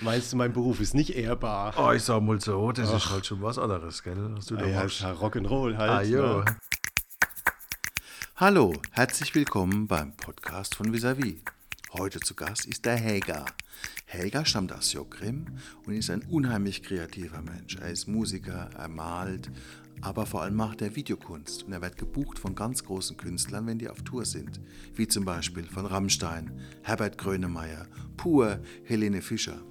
Meinst du, mein Beruf ist nicht ehrbar? Oh, ich sag mal so, das ist halt schon was anderes, gell? Was du da Ah, ja, machst. Rock'n'Roll halt. Ah, jo. ne? Hallo, herzlich willkommen beim Podcast von Visavi. Heute zu Gast ist der Helga. Helga stammt aus Jokrim und ist ein unheimlich kreativer Mensch. Er ist Musiker, er malt, aber vor allem macht er Videokunst und er wird gebucht von ganz großen Künstlern, wenn die auf Tour sind, wie zum Beispiel von Rammstein, Herbert Grönemeyer, Pur, Helene Fischer.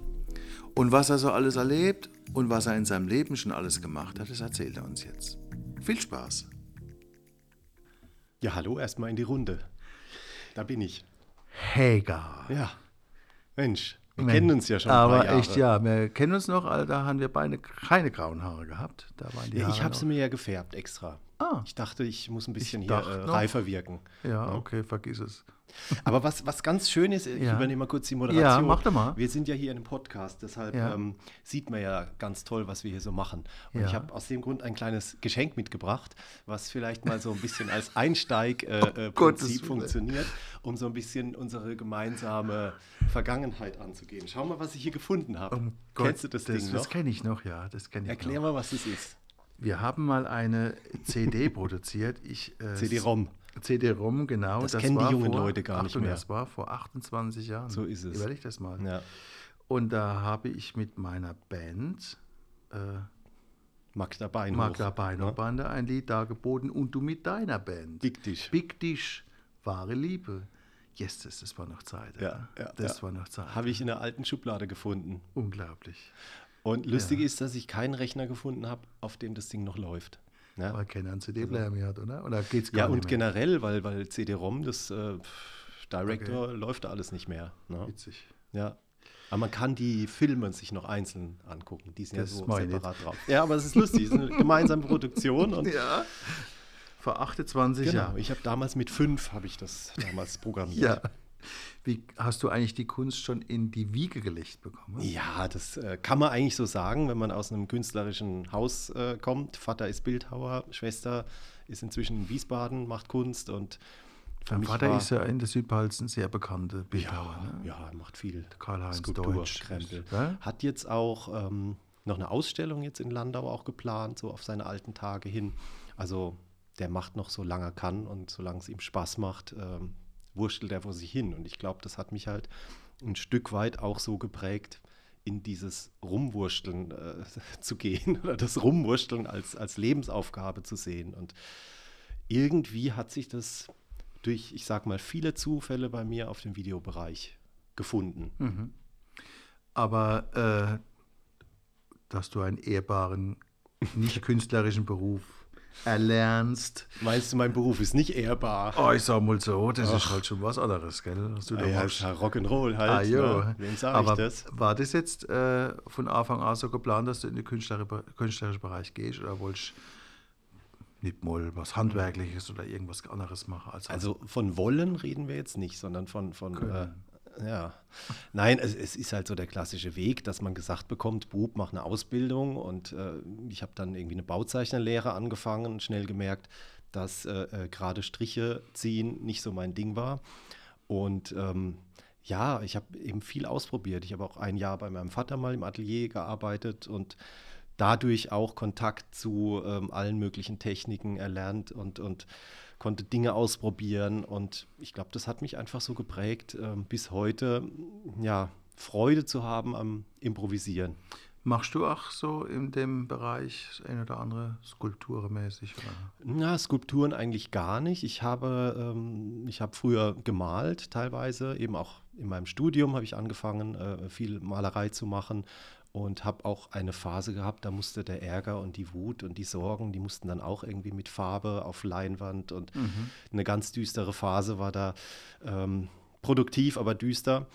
Und was er so alles erlebt und was er in seinem Leben schon alles gemacht hat, das erzählt er uns jetzt. Viel Spaß! Ja, hallo, erstmal in die Runde. Da bin ich. Helga. Ja. Mensch, wir Mensch, kennen uns ja schon ein Aber echt, ja, wir kennen uns noch, Alter, da haben wir beide keine grauen Haare gehabt. Da waren die Ja, ich habe sie mir ja gefärbt extra. Ah. Ich dachte, ich muss ein bisschen hier äh, reifer wirken. Ja, okay, vergiss es. Aber was, was ganz schön ist, ich Ja. übernehme mal kurz die Moderation. Ja, mach doch mal. Wir sind ja hier in einem Podcast, deshalb Ja. ähm, sieht man ja ganz toll, was wir hier so machen. Und Ja. ich habe aus dem Grund ein kleines Geschenk mitgebracht, was vielleicht mal so ein bisschen als Einsteig-Prinzip äh, Willen. funktioniert, um so ein bisschen unsere gemeinsame Vergangenheit anzugehen. Schau mal, was ich hier gefunden habe. Um Kennst du das, das Ding Das noch? kenne ich noch, ja, das kenne ich Erklär noch. mal, was das ist. Wir haben mal eine CD produziert. Ich, äh, CD-ROM. CD-ROM, genau. Das kennen die jungen vor, Leute gar nicht Achtung, mehr. Das war vor 28 Jahren. So ist es. Überleg das mal. Ja. Und da habe ich mit meiner Band, äh, Magda Beinhof. Magda Beino ne? Bande, ein Lied dargeboten und du mit deiner Band. Big Dish. Big Dish, wahre Liebe. Yes, das, das war noch Zeit. Ja, ja, das ja. war noch Zeit. Habe ich in der alten Schublade gefunden. Unglaublich. Und lustig ist, dass ich keinen Rechner gefunden habe, auf dem das Ding noch läuft. Ja, Weil keiner einen CD-Player mehr hat, oder? Oder geht's gar ja und mehr? generell, weil, weil CD-ROM, das äh, Director, läuft da alles nicht mehr. Ne? Witzig. Ja. Aber man kann die Filme sich noch einzeln angucken. Die sind Das ja so mach ich separat drauf. Ja, aber es ist lustig. Es ist eine gemeinsame Produktion. Und Ja. Vor 28 genau, Jahren. ich habe damals mit fünf habe ich das damals programmiert. Ja. Wie hast du eigentlich die Kunst schon in die Wiege gelegt bekommen? Ja, das äh, kann man eigentlich so sagen, wenn man aus einem künstlerischen Haus äh, kommt. Vater ist Bildhauer, Schwester ist inzwischen in Wiesbaden, macht Kunst und für mich Vater war, ist ja in der Südpfalz ein sehr bekannter Bildhauer. ja, ne? ja, er macht viel Karl-Heinz Deutsch. Krempel. Hat jetzt auch ähm, noch eine Ausstellung jetzt in Landau auch geplant, so auf seine alten Tage hin. Also der macht noch so lange er kann und solange es ihm Spaß macht, ähm, wurschtelt er vor sich hin. Und ich glaube, das hat mich halt ein Stück weit auch so geprägt, in dieses Rumwursteln äh, zu gehen oder das Rumwursteln als, als Lebensaufgabe zu sehen. Und irgendwie hat sich das durch, ich sag mal, viele Zufälle bei mir auf dem Videobereich gefunden. Mhm. Aber äh, dass du einen ehrbaren, nicht künstlerischen Beruf erlernst. Meinst du, mein Beruf ist nicht ehrbar? Oh, ich sag mal so, das ist halt schon was anderes, gell? Was du da Ah, ja, machst. ja, Rock'n'Roll halt. Ah, jo. Ne? Wem sage Aber ich das? war das jetzt äh, von Anfang an so geplant, dass du in den künstlerischen Bereich gehst oder wolltest du nicht mal was Handwerkliches oder irgendwas anderes machen? Als Also von wollen reden wir jetzt nicht, sondern von, von äh, ja. Nein, es, es ist halt so der klassische Weg, dass man gesagt bekommt, Bub, mach eine Ausbildung und äh, ich habe dann irgendwie eine Bauzeichnerlehre angefangen und schnell gemerkt, dass äh, äh, gerade Striche ziehen nicht so mein Ding war. Und ähm, ja, ich habe eben viel ausprobiert. Ich habe auch ein Jahr bei meinem Vater mal im Atelier gearbeitet und dadurch auch Kontakt zu ähm, allen möglichen Techniken erlernt und, und konnte Dinge ausprobieren. Und ich glaube, das hat mich einfach so geprägt, ähm, bis heute, ja, Freude zu haben am Improvisieren. Machst du auch so in dem Bereich eine oder andere skulpturmäßig? Oder? Na, Skulpturen eigentlich gar nicht. Ich habe, ähm, ich habe früher gemalt, teilweise, eben auch in meinem Studium habe ich angefangen, äh, viel Malerei zu machen und habe auch eine Phase gehabt, da musste der Ärger und die Wut und die Sorgen, die mussten dann auch irgendwie mit Farbe auf Leinwand und eine ganz düstere Phase war da ähm, produktiv, aber düster.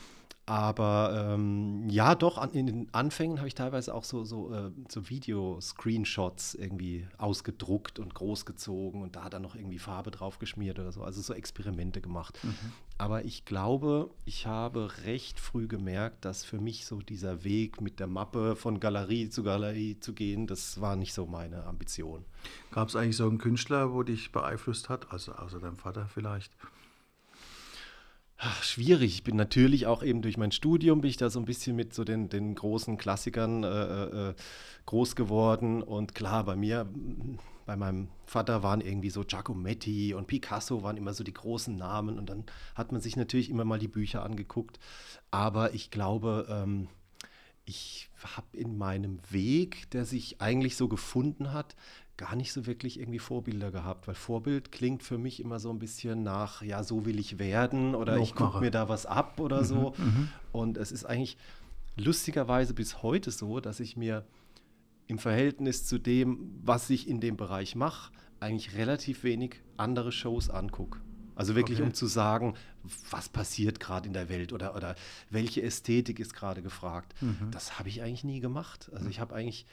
Aber ähm, ja, doch, an, in den Anfängen habe ich teilweise auch so, so, äh, so Video-Screenshots irgendwie ausgedruckt und großgezogen und da dann noch irgendwie Farbe drauf geschmiert oder so. Also so Experimente gemacht. Aber ich glaube, ich habe recht früh gemerkt, dass für mich so dieser Weg mit der Mappe von Galerie zu Galerie zu gehen, das war nicht so meine Ambition. Gab es eigentlich so einen Künstler, wo dich beeinflusst hat, also außer deinem Vater vielleicht? Ach, schwierig. Ich bin natürlich auch eben durch mein Studium bin ich da so ein bisschen mit so den, den großen Klassikern äh, äh, groß geworden. Und klar, bei mir, bei meinem Vater waren irgendwie so Giacometti und Picasso waren immer so die großen Namen. Und dann hat man sich natürlich immer mal die Bücher angeguckt. Aber ich glaube, ähm, ich habe in meinem Weg, der sich eigentlich so gefunden hat, gar nicht so wirklich irgendwie Vorbilder gehabt, weil Vorbild klingt für mich immer so ein bisschen nach, ja, so will ich werden oder ich gucke mir da was ab oder mhm, so. Mhm. Und es ist eigentlich lustigerweise bis heute so, dass ich mir im Verhältnis zu dem, was ich in dem Bereich mache, eigentlich relativ wenig andere Shows angucke. Also wirklich, okay. um zu sagen, was passiert gerade in der Welt oder, oder welche Ästhetik ist gerade gefragt. Mhm. Das habe ich eigentlich nie gemacht. Also ich habe eigentlich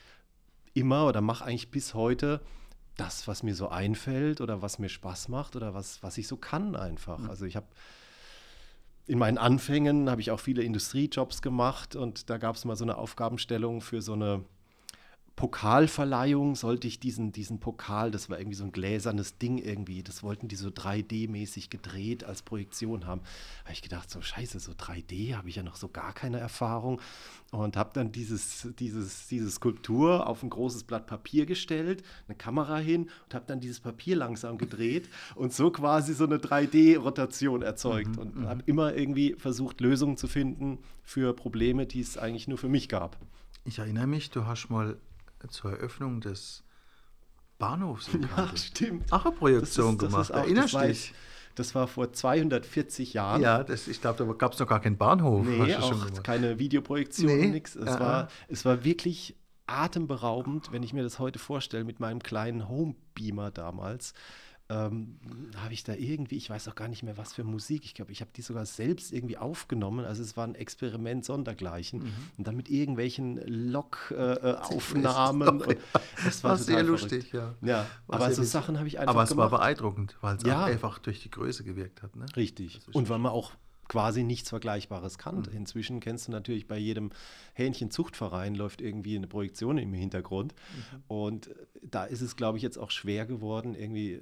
immer oder mache eigentlich bis heute das, was mir so einfällt oder was mir Spaß macht oder was, was ich so kann einfach. Mhm. Also ich habe in meinen Anfängen habe ich auch viele Industriejobs gemacht und da gab es mal so eine Aufgabenstellung für so eine Pokalverleihung sollte ich diesen, diesen Pokal, das war irgendwie so ein gläsernes Ding irgendwie, das wollten die so 3D-mäßig gedreht als Projektion haben. Da habe ich gedacht, so scheiße, so 3D habe ich ja noch so gar keine Erfahrung und habe dann dieses, dieses, diese Skulptur auf ein großes Blatt Papier gestellt, eine Kamera hin und habe dann dieses Papier langsam gedreht und so quasi so eine 3D-Rotation erzeugt mhm, und mhm. habe immer irgendwie versucht, Lösungen zu finden für Probleme, die es eigentlich nur für mich gab. Ich erinnere mich, du hast mal zur Eröffnung des Bahnhofs in Ja, stimmt. Auch eine Projektion das ist, das gemacht. Auch, Erinnerst du dich? Das war vor 240 Jahren. Ja, das, ich glaube, da gab es noch gar keinen Bahnhof. Nee, auch keine Videoprojektion, nee, nichts. Es, war, es war wirklich atemberaubend, wenn ich mir das heute vorstelle, mit meinem kleinen Homebeamer damals ähm, habe ich da irgendwie, ich weiß auch gar nicht mehr, was für Musik. Ich glaube, ich habe die sogar selbst irgendwie aufgenommen. Also es war ein Experiment sondergleichen. Mhm. Und dann mit irgendwelchen Log-Aufnahmen. Äh, das war, war sehr lustig, ja. Ja, aber so Sachen habe ich einfach Aber es gemacht. war beeindruckend, weil es ja. einfach durch die Größe gewirkt hat. Ne? Richtig. Und weil man auch quasi nichts Vergleichbares kannte. Mhm. Inzwischen kennst du natürlich bei jedem Hähnchenzuchtverein läuft irgendwie eine Projektion im Hintergrund. Mhm. Und da ist es, glaube ich, jetzt auch schwer geworden, irgendwie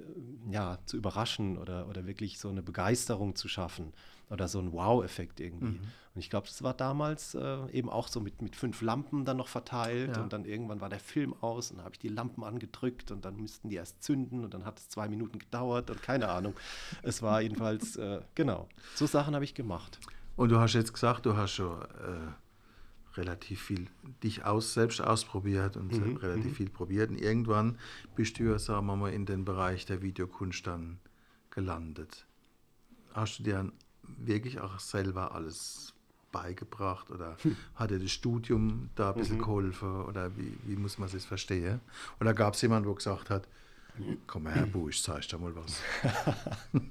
ja, zu überraschen oder, oder wirklich so eine Begeisterung zu schaffen oder so ein Wow-Effekt irgendwie. Mhm. Und ich glaube, das war damals äh, eben auch so mit, mit fünf Lampen dann noch verteilt ja. und dann irgendwann war der Film aus und habe ich die Lampen angedrückt und dann müssten die erst zünden und dann hat es zwei Minuten gedauert und keine Ahnung. Es war jedenfalls, äh, genau, so Sachen habe ich gemacht. Und du hast jetzt gesagt, du hast schon äh, relativ viel dich aus, selbst ausprobiert und mhm. relativ mhm. viel probiert und irgendwann bist du ja, sagen wir mal, in den Bereich der Videokunst dann gelandet. Hast du dir wirklich auch selber alles beigebracht oder hm. hat dir das Studium da ein bisschen mhm. geholfen oder wie, wie muss man das verstehen? Oder gab es jemanden, der gesagt hat, komm her, Bu, ich zeig dir mal was.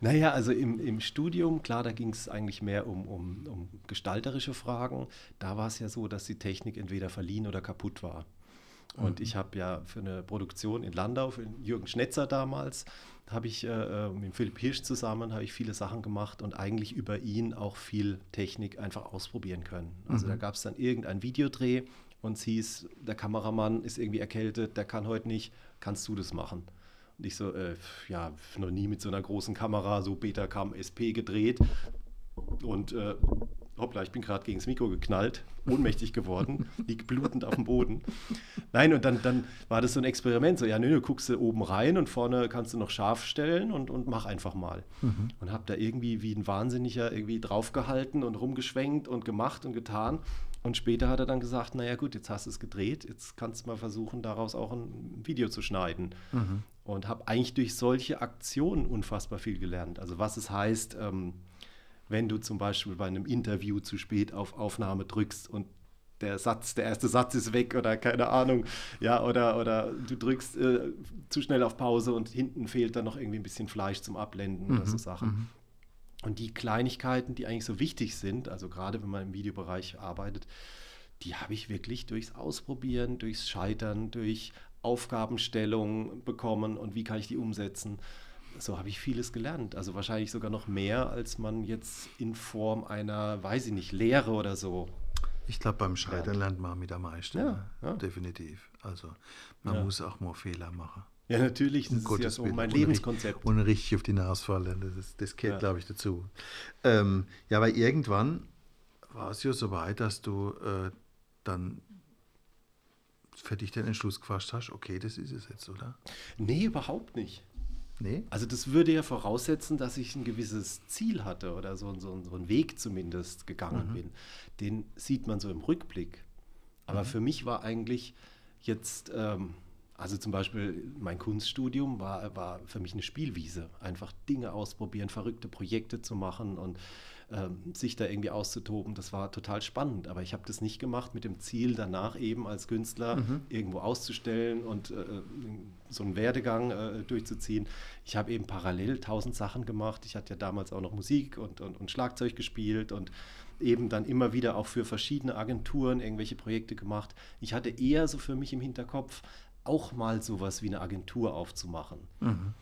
Naja, also im, im Studium, klar, da ging es eigentlich mehr um, um, um gestalterische Fragen. Da war es ja so, dass die Technik entweder verliehen oder kaputt war. Und mhm. ich habe ja für eine Produktion in Landau, für Jürgen Schnetzer damals, habe ich äh, mit Philipp Hirsch zusammen habe ich viele Sachen gemacht und eigentlich über ihn auch viel Technik einfach ausprobieren können. Also mhm. da gab es dann irgendein Videodreh und es hieß, der Kameramann ist irgendwie erkältet, der kann heute nicht, kannst du das machen? Und ich so, äh, ja, noch nie mit so einer großen Kamera, so Betacam SP gedreht. Und äh, hoppla, ich bin gerade gegen das Mikro geknallt, ohnmächtig geworden, liegt blutend auf dem Boden. Nein, und dann, dann war das so ein Experiment, so, ja, nö, du guckst du oben rein und vorne kannst du noch scharf stellen und, und mach einfach mal. Mhm. Und hab da irgendwie wie ein Wahnsinniger irgendwie draufgehalten und rumgeschwenkt und gemacht und getan. Und später hat er dann gesagt, naja gut, jetzt hast du es gedreht, jetzt kannst du mal versuchen, daraus auch ein Video zu schneiden. Mhm. Und habe eigentlich durch solche Aktionen unfassbar viel gelernt. Also was es heißt, ähm, wenn du zum Beispiel bei einem Interview zu spät auf Aufnahme drückst und der Satz, der erste Satz ist weg oder keine Ahnung, ja, oder, oder du drückst äh, zu schnell auf Pause und hinten fehlt dann noch irgendwie ein bisschen Fleisch zum Abblenden mhm, oder so mhm, Sachen. Mhm. Und die Kleinigkeiten, die eigentlich so wichtig sind, also gerade wenn man im Videobereich arbeitet, die habe ich wirklich durchs Ausprobieren, durchs Scheitern, durch Aufgabenstellung bekommen und wie kann ich die umsetzen so habe ich vieles gelernt. Also wahrscheinlich sogar noch mehr, als man jetzt in Form einer, weiß ich nicht, Lehre oder so. Ich glaube, beim Scheitern lernt man mit am meisten. Ja, ja. Definitiv. Also man ja. muss auch mal Fehler machen. Ja, natürlich, das um ist ja so mein Lebenskonzept. Und richtig auf die Nase fallen, das, das gehört, glaube ich, dazu. Ähm, ja, aber irgendwann war es ja so weit, dass du äh, dann für dich den Entschluss gefasst hast, okay, das ist es jetzt, oder? Nee, überhaupt nicht. Nee? Also das würde ja voraussetzen, dass ich ein gewisses Ziel hatte oder so, so, so einen Weg zumindest gegangen mhm. bin. Den sieht man so im Rückblick. Aber mhm. für mich war eigentlich jetzt, ähm, also zum Beispiel mein Kunststudium war, war für mich eine Spielwiese. Einfach Dinge ausprobieren, verrückte Projekte zu machen und ähm, sich da irgendwie auszutoben, das war total spannend. Aber ich habe das nicht gemacht mit dem Ziel, danach eben als Künstler mhm. irgendwo auszustellen und äh, so einen Werdegang äh, durchzuziehen. Ich habe eben parallel tausend Sachen gemacht. Ich hatte ja damals auch noch Musik und, und, und Schlagzeug gespielt und eben dann immer wieder auch für verschiedene Agenturen irgendwelche Projekte gemacht. Ich hatte eher so für mich im Hinterkopf, auch mal sowas wie eine Agentur aufzumachen. Mhm.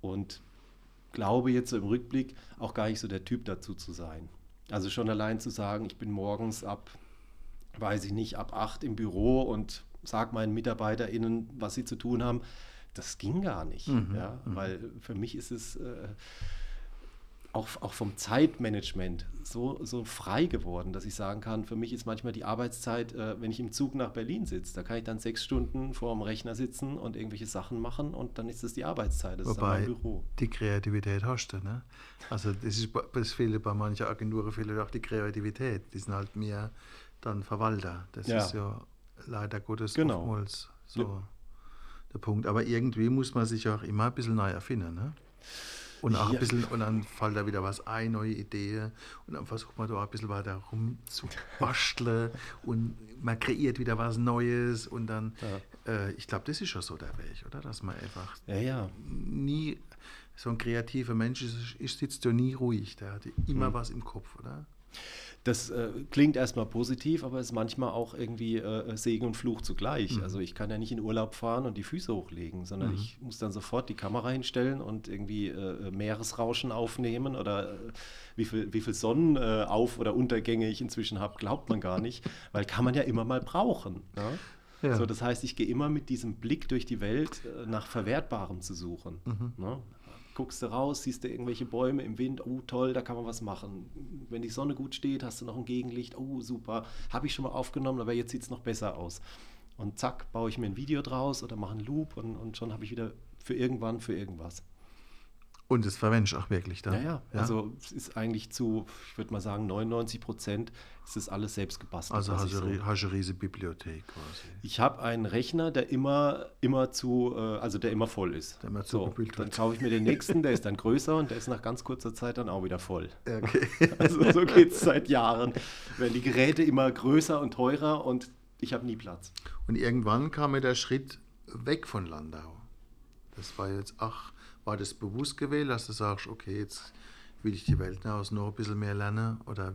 Und glaube jetzt so im Rückblick auch gar nicht so der Typ dazu zu sein. Also schon allein zu sagen, ich bin morgens ab, weiß ich nicht, ab acht im Büro und sage meinen MitarbeiterInnen, was sie zu tun haben, das ging gar nicht. Mhm, ja, mhm. Weil für mich ist es äh, auch, auch vom Zeitmanagement so, so frei geworden, dass ich sagen kann, für mich ist manchmal die Arbeitszeit, äh, wenn ich im Zug nach Berlin sitze, da kann ich dann sechs Stunden vor dem Rechner sitzen und irgendwelche Sachen machen und dann ist das die Arbeitszeit, das Wobei ist mein Büro. die Kreativität hast du, ne? Also das ist das fehlt bei manchen Agenturen fehlt auch die Kreativität, die sind halt mehr dann Verwalter, das ja. ist ja leider Gottes genau. oftmals so ja. der Punkt, aber irgendwie muss man sich auch immer ein bisschen neu erfinden, ne? Und auch ein bisschen, und dann fällt da wieder was ein, neue Ideen. Und dann versucht man da ein bisschen weiter rumzubasteln und man kreiert wieder was Neues. Und dann, ja. äh, ich glaube, das ist schon so der Weg, oder? Dass man einfach ja, ja. nie, so ein kreativer Mensch ist, ist sitzt ja nie ruhig. Der hat immer mhm. was im Kopf, oder? Das äh, klingt erstmal positiv, aber ist manchmal auch irgendwie äh, Segen und Fluch zugleich. Mhm. Also ich kann ja nicht in Urlaub fahren und die Füße hochlegen, sondern mhm. ich muss dann sofort die Kamera hinstellen und irgendwie äh, Meeresrauschen aufnehmen oder äh, wie viel, wie viel Sonnenauf- oder Untergänge ich inzwischen habe, glaubt man gar nicht, weil kann man ja immer mal brauchen. Ja? Ja. So, das heißt, ich gehe immer mit diesem Blick durch die Welt äh, nach Verwertbarem zu suchen. Mhm. Ne? Guckst du raus, siehst du irgendwelche Bäume im Wind, oh toll, da kann man was machen. Wenn die Sonne gut steht, hast du noch ein Gegenlicht, oh super, habe ich schon mal aufgenommen, aber jetzt sieht es noch besser aus. Und zack, baue ich mir ein Video draus oder mache einen Loop und, und schon habe ich wieder für irgendwann, für irgendwas. Und verwendest du auch wirklich dann? Ja, ja, ja. Also es ist eigentlich zu, ich würde mal sagen, 99 Prozent ist das alles selbst gebastelt. Also du so. Bibliothek quasi. Ich habe einen Rechner, der immer, immer zu, äh, also der immer voll ist. Der immer so, dann kaufe ich mir den nächsten, der ist dann größer und der ist nach ganz kurzer Zeit dann auch wieder voll. Okay. Also so geht es seit Jahren. Werden die Geräte immer größer und teurer und ich habe nie Platz. Und irgendwann kam mir der Schritt weg von Landau. Das war jetzt, ach, war das bewusst gewählt, dass du sagst, okay, jetzt will ich die Welt aus noch ein bisschen mehr lernen? Oder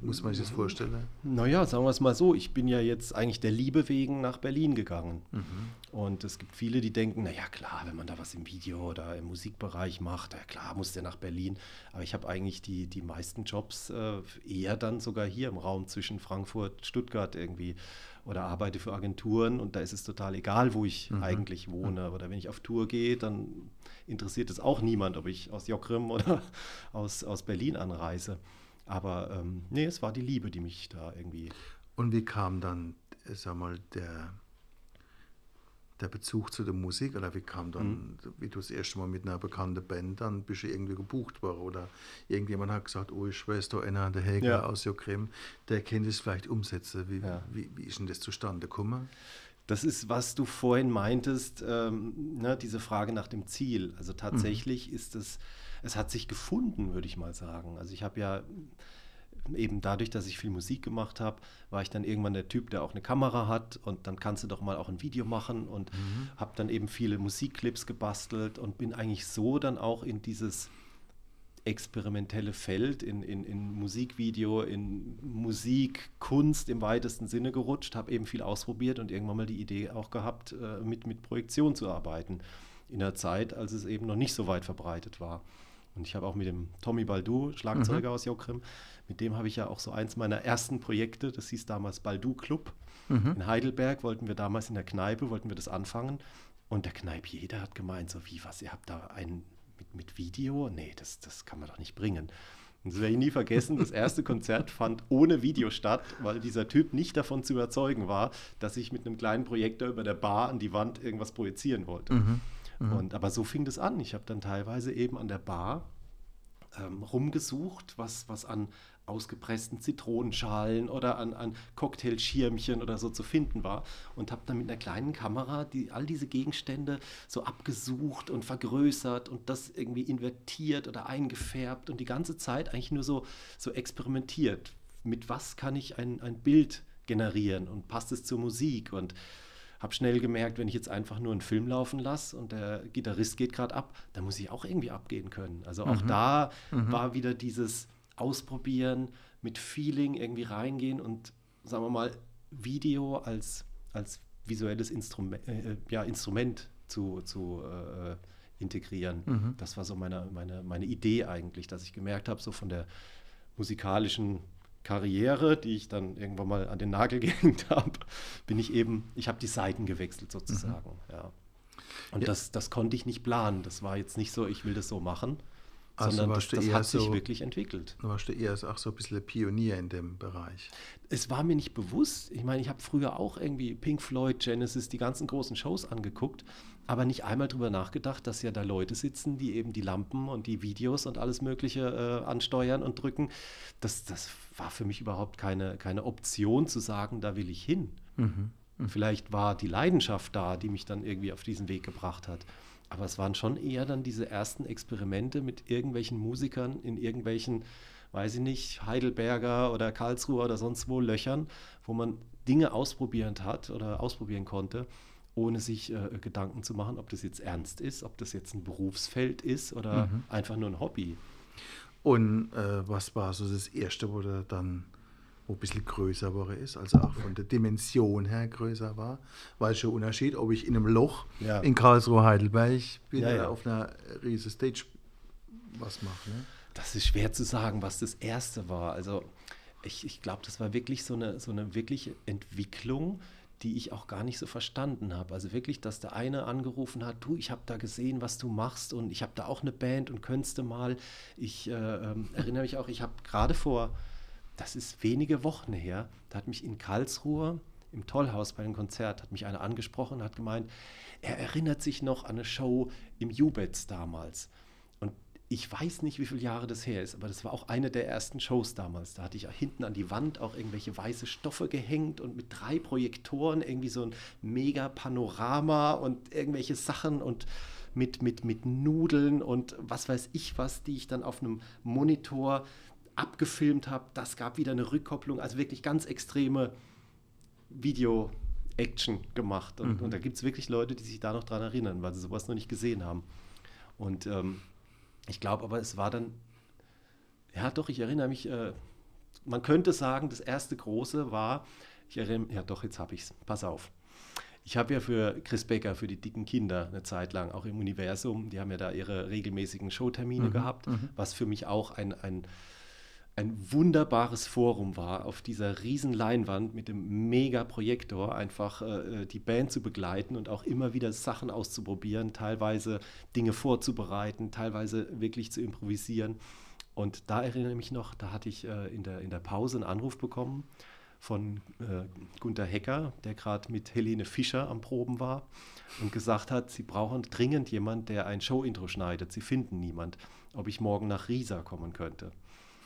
wie muss man sich das vorstellen? Naja, sagen wir es mal so, ich bin ja jetzt eigentlich der Liebe wegen nach Berlin gegangen. Mhm. Und es gibt viele, die denken, naja klar, wenn man da was im Video oder im Musikbereich macht, ja klar, muss der nach Berlin. Aber ich habe eigentlich die, die meisten Jobs äh, eher dann sogar hier im Raum zwischen Frankfurt, Stuttgart irgendwie oder arbeite für Agenturen und da ist es total egal, wo ich mhm. eigentlich wohne. Oder wenn ich auf Tour gehe, dann interessiert es auch niemand, ob ich aus Jockrim oder aus, aus Berlin anreise. Aber ähm, nee, es war die Liebe, die mich da irgendwie. Und wie kam dann, sag mal, der der Bezug zu der Musik oder wie kam dann, mhm. wie du das erste Mal mit einer bekannten Band dann bist du irgendwie gebucht worden oder irgendjemand hat gesagt, oh ich weiß da einer, der Helga ja. aus Jokrem, der kennt es vielleicht umsetzen. Wie, ja. wie, wie ist denn das zustande gekommen? Das ist, was du vorhin meintest, ähm, ne, diese Frage nach dem Ziel. Also tatsächlich mhm. ist es, es hat sich gefunden, würde ich mal sagen. Also ich habe ja eben dadurch, dass ich viel Musik gemacht habe, war ich dann irgendwann der Typ, der auch eine Kamera hat und dann kannst du doch mal auch ein Video machen und mhm. habe dann eben viele Musikclips gebastelt und bin eigentlich so dann auch in dieses experimentelle Feld, in, in, in Musikvideo, in Musik, Kunst im weitesten Sinne gerutscht, habe eben viel ausprobiert und irgendwann mal die Idee auch gehabt, äh, mit, mit Projektion zu arbeiten. In der Zeit, als es eben noch nicht so weit verbreitet war. Und ich habe auch mit dem Tommy Baldu, Schlagzeuger mhm. aus Jokrim, mit dem habe ich ja auch so eins meiner ersten Projekte, das hieß damals Baldu Club. Mhm. In Heidelberg wollten wir damals in der Kneipe, wollten wir das anfangen. Und der Kneipier, der hat gemeint, so wie, was, ihr habt da einen mit, mit Video? Nee, das, das kann man doch nicht bringen. Und das werde ich nie vergessen, das erste Konzert fand ohne Video statt, weil dieser Typ nicht davon zu überzeugen war, dass ich mit einem kleinen Projektor über der Bar an die Wand irgendwas projizieren wollte. Mhm. Mhm. Und, aber so fing das an. Ich habe dann teilweise eben an der Bar ähm, rumgesucht, was, was an ausgepressten Zitronenschalen oder an, an Cocktailschirmchen oder so zu finden war und habe dann mit einer kleinen Kamera die, all diese Gegenstände so abgesucht und vergrößert und das irgendwie invertiert oder eingefärbt und die ganze Zeit eigentlich nur so, so experimentiert. Mit was kann ich ein, ein Bild generieren und passt es zur Musik und habe schnell gemerkt, wenn ich jetzt einfach nur einen Film laufen lasse und der Gitarrist geht gerade ab, dann muss ich auch irgendwie abgehen können. Also auch mhm. da mhm. war wieder dieses Ausprobieren, mit Feeling irgendwie reingehen und sagen wir mal, Video als, als visuelles Instrument, äh, ja, Instrument zu, zu äh, integrieren. Mhm. Das war so meine, meine, meine Idee eigentlich, dass ich gemerkt habe, so von der musikalischen Karriere, die ich dann irgendwann mal an den Nagel gehängt habe, bin ich eben, ich habe die Seiten gewechselt sozusagen. Mhm. Ja. Und ja. Das, das konnte ich nicht planen. Das war jetzt nicht so, ich will das so machen, also sondern das, das hat sich wirklich entwickelt. Du warst du eher auch so ein bisschen Pionier in dem Bereich. Es war mir nicht bewusst. Ich meine, ich habe früher auch irgendwie Pink Floyd, Genesis, die ganzen großen Shows angeguckt, aber nicht einmal darüber nachgedacht, dass ja da Leute sitzen, die eben die Lampen und die Videos und alles Mögliche äh, ansteuern und drücken. Das, das war für mich überhaupt keine, keine Option zu sagen, da will ich hin. Mhm. Mhm. Vielleicht war die Leidenschaft da, die mich dann irgendwie auf diesen Weg gebracht hat. Aber es waren schon eher dann diese ersten Experimente mit irgendwelchen Musikern in irgendwelchen, weiß ich nicht, Heidelberger oder Karlsruher oder sonst wo Löchern, wo man Dinge ausprobieren hat oder ausprobieren konnte, ohne sich äh, Gedanken zu machen, ob das jetzt ernst ist, ob das jetzt ein Berufsfeld ist oder mhm. einfach nur ein Hobby. Und äh, was war so das Erste, wo du dann wo ein bisschen größer war ist, also auch von der Dimension her größer war. Weil schon Unterschied, ob ich in einem Loch ja. in Karlsruhe Heidelberg bin ja, ja. auf einer riesen Stage was mache. Ne? Das ist schwer zu sagen, was das erste war. Also ich, ich glaube, das war wirklich so eine, so eine wirkliche Entwicklung, die ich auch gar nicht so verstanden habe. Also wirklich, dass der eine angerufen hat, du, ich habe da gesehen, was du machst und ich habe da auch eine Band und könntest du mal. Ich äh, äh, erinnere mich auch, ich habe gerade vor das ist wenige Wochen her, da hat mich in Karlsruhe im Tollhaus bei einem Konzert, hat mich einer angesprochen und hat gemeint, er erinnert sich noch an eine Show im Jubetz damals. Und ich weiß nicht, wie viele Jahre das her ist, aber das war auch eine der ersten Shows damals. Da hatte ich hinten an die Wand auch irgendwelche weiße Stoffe gehängt und mit drei Projektoren irgendwie so ein mega Panorama und irgendwelche Sachen und mit, mit, mit Nudeln und was weiß ich was, die ich dann auf einem Monitor abgefilmt habe. Das gab wieder eine Rückkopplung, also wirklich ganz extreme Video-Action gemacht. Und, mhm. und da gibt es wirklich Leute, die sich da noch dran erinnern, weil sie sowas noch nicht gesehen haben. Und ähm, ich glaube aber, es war dann, ja doch, ich erinnere mich, äh, man könnte sagen, das erste große war, ich erinnere, ja doch, jetzt habe ich es, pass auf. Ich habe ja für Chris Becker, für die dicken Kinder eine Zeit lang auch im Universum, die haben ja da ihre regelmäßigen Showtermine mhm, gehabt, mhm. was für mich auch ein, ein ein wunderbares Forum war, auf dieser riesen Leinwand mit dem Mega-Projektor einfach äh, die Band zu begleiten und auch immer wieder Sachen auszuprobieren, teilweise Dinge vorzubereiten, teilweise wirklich zu improvisieren. Und da erinnere ich mich noch, da hatte ich äh, in, der, in der Pause einen Anruf bekommen von äh, Gunther Hecker, der gerade mit Helene Fischer am Proben war und gesagt hat, sie brauchen dringend jemand, der ein Show-Intro schneidet. Sie finden niemand, ob ich morgen nach Riesa kommen könnte.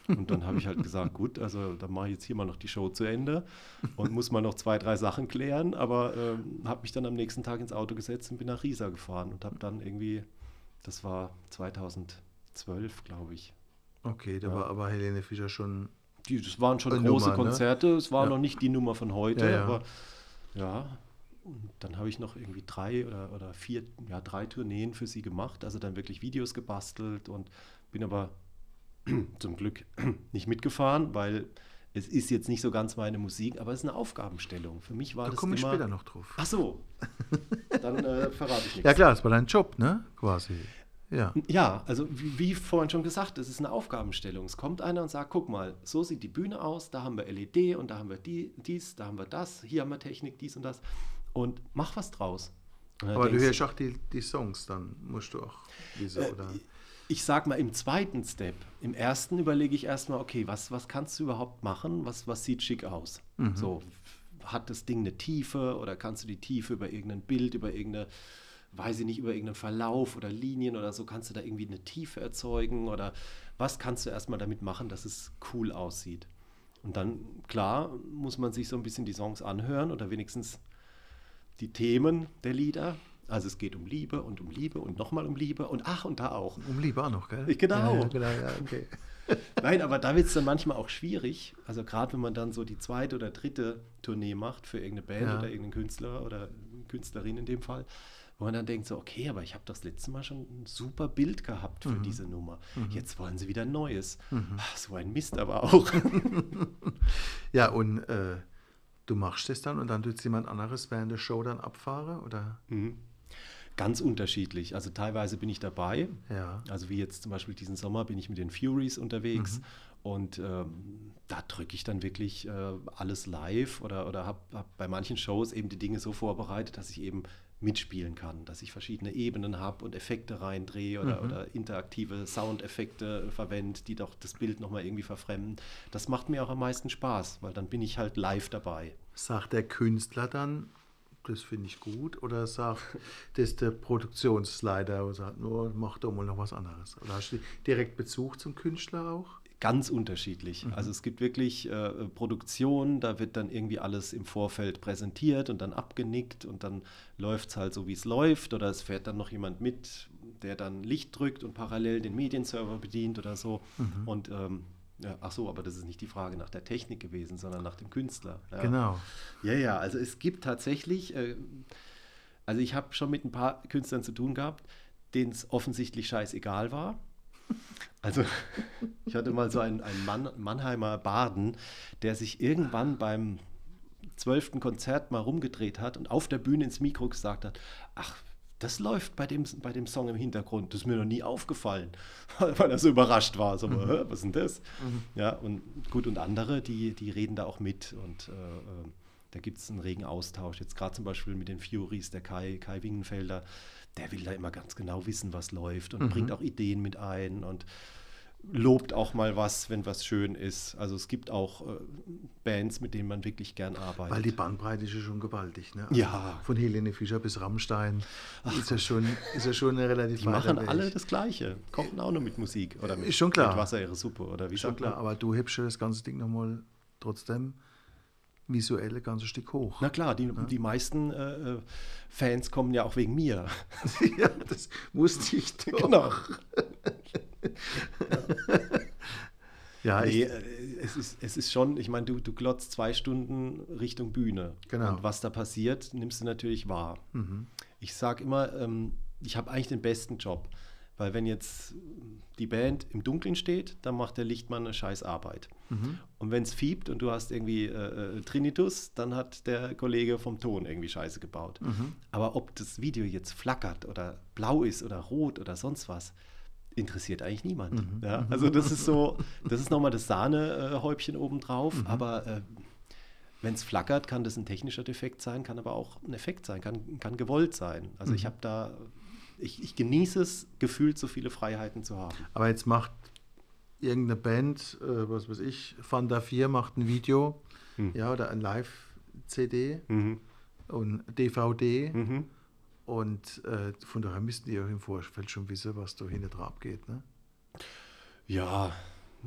Und dann habe ich halt gesagt, gut, also dann mache ich jetzt hier mal noch die Show zu Ende und muss mal noch zwei, drei Sachen klären. Aber ähm, habe mich dann am nächsten Tag ins Auto gesetzt und bin nach Riesa gefahren und habe dann irgendwie, das war 2012, glaube ich. Okay, da ja. war aber Helene Fischer schon. Die, das waren schon große Nummer, ne? Konzerte. Es war ja. noch nicht die Nummer von heute, ja, aber ja. Und dann habe ich noch irgendwie drei oder, oder vier, ja, drei Tourneen für sie gemacht, also dann wirklich Videos gebastelt und bin aber zum Glück nicht mitgefahren, weil es ist jetzt nicht so ganz meine Musik, aber es ist eine Aufgabenstellung. Für mich war da das komme ich später noch drauf. Ach so, dann äh, verrate ich nichts. Ja klar, es war dein Job, ne? Quasi. Ja. ja, also wie, wie, vorhin schon gesagt, es ist eine Aufgabenstellung. Es kommt einer und sagt, guck mal, so sieht die Bühne aus, da haben wir LED und da haben wir die, dies, da haben wir das, hier haben wir Technik, dies und das und mach was draus. Aber du hörst auch die, die Songs, dann musst du auch. Wieso, äh, oder? Ich sag mal im zweiten Step. Im ersten überlege ich erstmal, okay, was, was kannst du überhaupt machen? Was, was sieht schick aus? Mhm. So, hat das Ding eine Tiefe oder kannst du die Tiefe über irgendein Bild, über irgendeine, weiß ich nicht, über irgendeinen Verlauf oder Linien oder so, kannst du da irgendwie eine Tiefe erzeugen oder was kannst du erstmal damit machen, dass es cool aussieht? Und dann, klar, muss man sich so ein bisschen die Songs anhören oder wenigstens die Themen der Lieder. Also es geht um Liebe und um Liebe und nochmal um Liebe und ach und da auch. Um Liebe auch noch, gell? Genau. Ja, ja, genau, ja, okay. Nein, aber da wird es dann manchmal auch schwierig. Also gerade wenn man dann so die zweite oder dritte Tournee macht für irgendeine Band oder irgendeinen Künstler oder Künstlerin in dem Fall, wo man dann denkt so, okay, aber ich habe das letzte Mal schon ein super Bild gehabt für diese Nummer. Jetzt wollen sie wieder ein Neues. Ach, so ein Mist aber auch. Ja, und äh, du machst das dann und dann tut jemand anderes während der Show dann abfahren, oder? Mhm. Ganz unterschiedlich. Also teilweise bin ich dabei. Ja. Also wie jetzt zum Beispiel diesen Sommer bin ich mit den Furies unterwegs und ähm, da drücke ich dann wirklich äh, alles live oder, oder habe hab bei manchen Shows eben die Dinge so vorbereitet, dass ich eben mitspielen kann, dass ich verschiedene Ebenen habe und Effekte reindrehe oder, oder interaktive Soundeffekte verwende, die doch das Bild nochmal irgendwie verfremden. Das macht mir auch am meisten Spaß, weil dann bin ich halt live dabei. Sagt der Künstler dann, das finde ich gut, oder sagt das der Produktionsleiter und sagt, nur mach doch mal noch was anderes? Oder hast du direkt Bezug zum Künstler auch? Ganz unterschiedlich. Also es gibt wirklich äh, Produktionen, da wird dann irgendwie alles im Vorfeld präsentiert und dann abgenickt und dann läuft es halt so, wie es läuft. Oder es fährt dann noch jemand mit, der dann Licht drückt und parallel den Medienserver bedient oder so. Und ähm, ja, ach so, aber das ist nicht die Frage nach der Technik gewesen, sondern nach dem Künstler. Ja. Genau. Ja, ja, also es gibt tatsächlich, äh, also ich habe schon mit ein paar Künstlern zu tun gehabt, denen es offensichtlich scheißegal war. Also ich hatte mal so einen, einen Mann, Mannheimer Baden, der sich irgendwann beim zwölften Konzert mal rumgedreht hat und auf der Bühne ins Mikro gesagt hat, ach, das läuft bei dem, bei dem Song im Hintergrund, das ist mir noch nie aufgefallen, weil er so überrascht war. So, "Hä, was ist denn das? Ja, und gut, und andere, die, die reden da auch mit und äh, äh, da gibt es einen regen Austausch. Jetzt gerade zum Beispiel mit den Furies, der Kai, Kai Wingenfelder, der will da immer ganz genau wissen, was läuft und bringt auch Ideen mit ein und lobt auch mal was, wenn was schön ist. Also es gibt auch äh, Bands, mit denen man wirklich gern arbeitet. Weil die Bandbreite ist ja schon gewaltig. Ne? Ja. Von Helene Fischer bis Rammstein ist ja schon, ist ja schon eine relativ die machen Weg. alle das Gleiche. Kommen auch nur mit Musik oder mit, Ist schon klar. mit Wasser ihre Suppe oder wie Schon klar, man? aber du hebst ja das ganze Ding nochmal trotzdem visuell ein ganzes Stück hoch. Na klar, die, die meisten äh, äh, Fans kommen ja auch wegen mir. ja, das wusste ich doch. genau. Ja, Nee, äh, es ist, es ist schon, ich meine, du, du glotzt zwei Stunden Richtung Bühne. Genau. Und was da passiert, nimmst du natürlich wahr. Mhm. Ich sage immer, ähm, ich habe eigentlich den besten Job. Weil wenn jetzt die Band im Dunkeln steht, dann macht der Lichtmann eine scheiß Arbeit. Mhm. Und wenn es fiebt und du hast irgendwie äh, äh, Trinitus, dann hat der Kollege vom Ton irgendwie Scheiße gebaut. Mhm. Aber ob das Video jetzt flackert oder blau ist oder rot oder sonst was, interessiert eigentlich niemand. Mhm. Ja? Also das ist so, das ist nochmal das Sahnehäubchen obendrauf, Mhm. aber äh, wenn es flackert, kann das ein technischer Defekt sein, kann aber auch ein Effekt sein, kann, kann gewollt sein. Also Mhm. ich habe da, ich, ich genieße es, gefühlt so viele Freiheiten zu haben. aber jetzt macht irgendeine Band, äh, was weiß ich, Fanta 4 macht ein Video, Hm. ja, oder ein Live-CD Mhm. und DVD. Und äh, von daher müssten die auch im Vorfeld schon wissen, was da hinten drauf geht. Ne? Ja,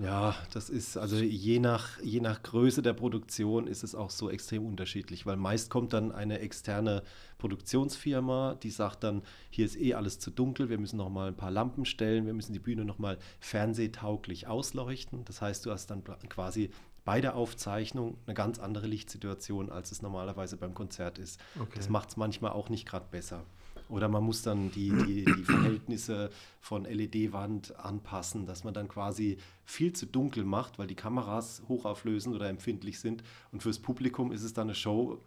ja, das ist, also je nach, je nach Größe der Produktion ist es auch so extrem unterschiedlich, weil meist kommt dann eine externe Produktionsfirma, die sagt dann, hier ist eh alles zu dunkel, wir müssen noch mal ein paar Lampen stellen, wir müssen die Bühne noch mal fernsehtauglich ausleuchten. Das heißt, du hast dann quasi bei der Aufzeichnung eine ganz andere Lichtsituation, als es normalerweise beim Konzert ist. Okay. Das macht es manchmal auch nicht gerade besser. Oder man muss dann die, die, die Verhältnisse von LED-Wand anpassen, dass man dann quasi viel zu dunkel macht, weil die Kameras hochauflösend oder empfindlich sind. Und fürs Publikum ist es dann eine Show,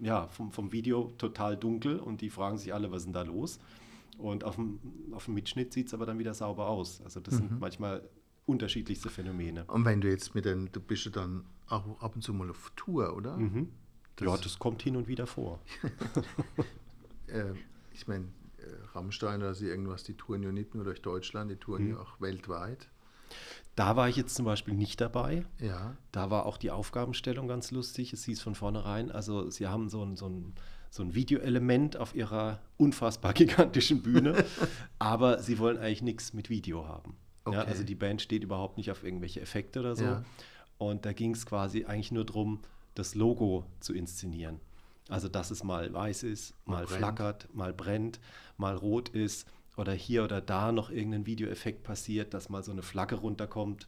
ja, vom, vom Video total dunkel und die fragen sich alle, was ist denn da los? Und auf dem, auf dem Mitschnitt sieht es aber dann wieder sauber aus. Also das sind manchmal unterschiedlichste Phänomene. Und wenn du jetzt mit den, du bist ja dann auch ab und zu mal auf Tour, oder? Mhm. Ja, das kommt hin und wieder vor. äh, ich meine, äh, Rammstein oder so irgendwas, die touren ja nicht nur durch Deutschland, die touren Mhm. ja auch weltweit. Da war ich jetzt zum Beispiel nicht dabei. Ja. Da war auch die Aufgabenstellung ganz lustig. Es hieß von vornherein, also sie haben so ein, so ein, so ein Videoelement auf ihrer unfassbar gigantischen Bühne, aber sie wollen eigentlich nichts mit Video haben. Ja, Okay. also die Band steht überhaupt nicht auf irgendwelche Effekte oder so. Ja. Und da ging es quasi eigentlich nur darum, das Logo zu inszenieren. Also dass es mal weiß ist, Mal mal, flackert, mal brennt, mal rot ist oder hier oder da noch irgendein Videoeffekt passiert, dass mal so eine Flagge runterkommt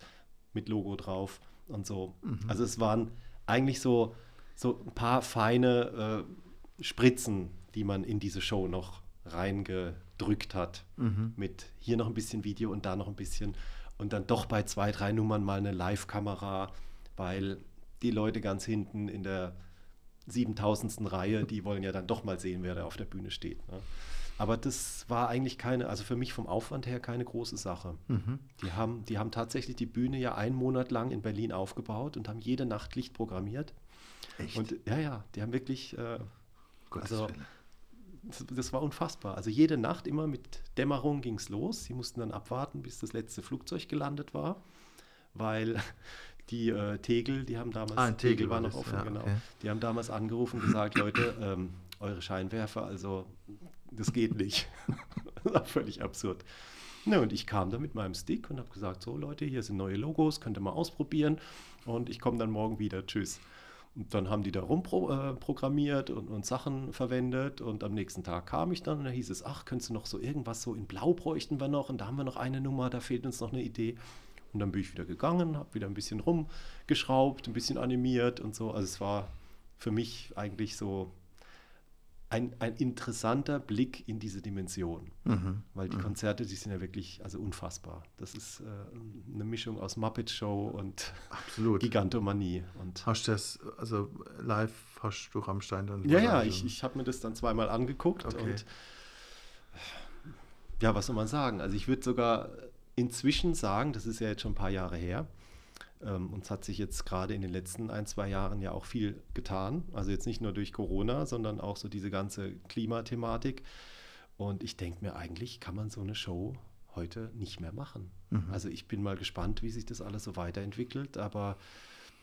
mit Logo drauf und so. Also es waren eigentlich so, so ein paar feine äh, Spritzen, die man in diese Show noch reingedrückt hat. Mit hier noch ein bisschen Video und da noch ein bisschen. Und dann doch bei zwei, drei Nummern mal eine Live-Kamera, weil die Leute ganz hinten in der 7000. Reihe, die wollen ja dann doch mal sehen, wer da auf der Bühne steht. Ne? Aber das war eigentlich keine, also für mich vom Aufwand her keine große Sache. Die, haben, die haben tatsächlich die Bühne ja einen Monat lang in Berlin aufgebaut und haben jede Nacht Licht programmiert. Echt? Und ja, ja, die haben wirklich, äh, also Willen. Das, das war unfassbar. Also jede Nacht immer mit Dämmerung ging es los. Sie mussten dann abwarten, bis das letzte Flugzeug gelandet war, weil die äh, Tegel, die haben damals, Ah, ein Tegel war noch offen, ja, genau. okay. Die haben damals angerufen und gesagt, Leute, ähm, eure Scheinwerfer, also das geht nicht. das war völlig absurd. Ne, und ich kam da mit meinem Stick und habe gesagt, so Leute, hier sind neue Logos, könnt ihr mal ausprobieren und ich komme dann morgen wieder, tschüss. Und dann haben die da rumprogrammiert äh, und, und Sachen verwendet und am nächsten Tag kam ich dann und da hieß es, ach, könntest du noch so irgendwas so in Blau bräuchten wir noch und da haben wir noch eine Nummer, da fehlt uns noch eine Idee. Und dann bin ich wieder gegangen, habe wieder ein bisschen rumgeschraubt, ein bisschen animiert und so. Also es war für mich eigentlich so ein, ein interessanter Blick in diese Dimension. Mhm. Weil die Konzerte, die sind ja wirklich also unfassbar. Das ist äh, eine Mischung aus Muppet Show und Absolut. Gigantomanie. Und Hast du das, also live hast du Rammstein dann? ja, ja, ich, ich habe mir das dann zweimal angeguckt Okay. und ja, was soll man sagen? Also ich würde sogar inzwischen sagen, das ist ja jetzt schon ein paar Jahre her, ähm, uns hat sich jetzt gerade in den letzten ein, zwei Jahren ja auch viel getan. Also jetzt nicht nur durch Corona, sondern auch so diese ganze Klimathematik. Und ich denke mir, eigentlich kann man so eine Show heute nicht mehr machen. Also ich bin mal gespannt, wie sich das alles so weiterentwickelt, aber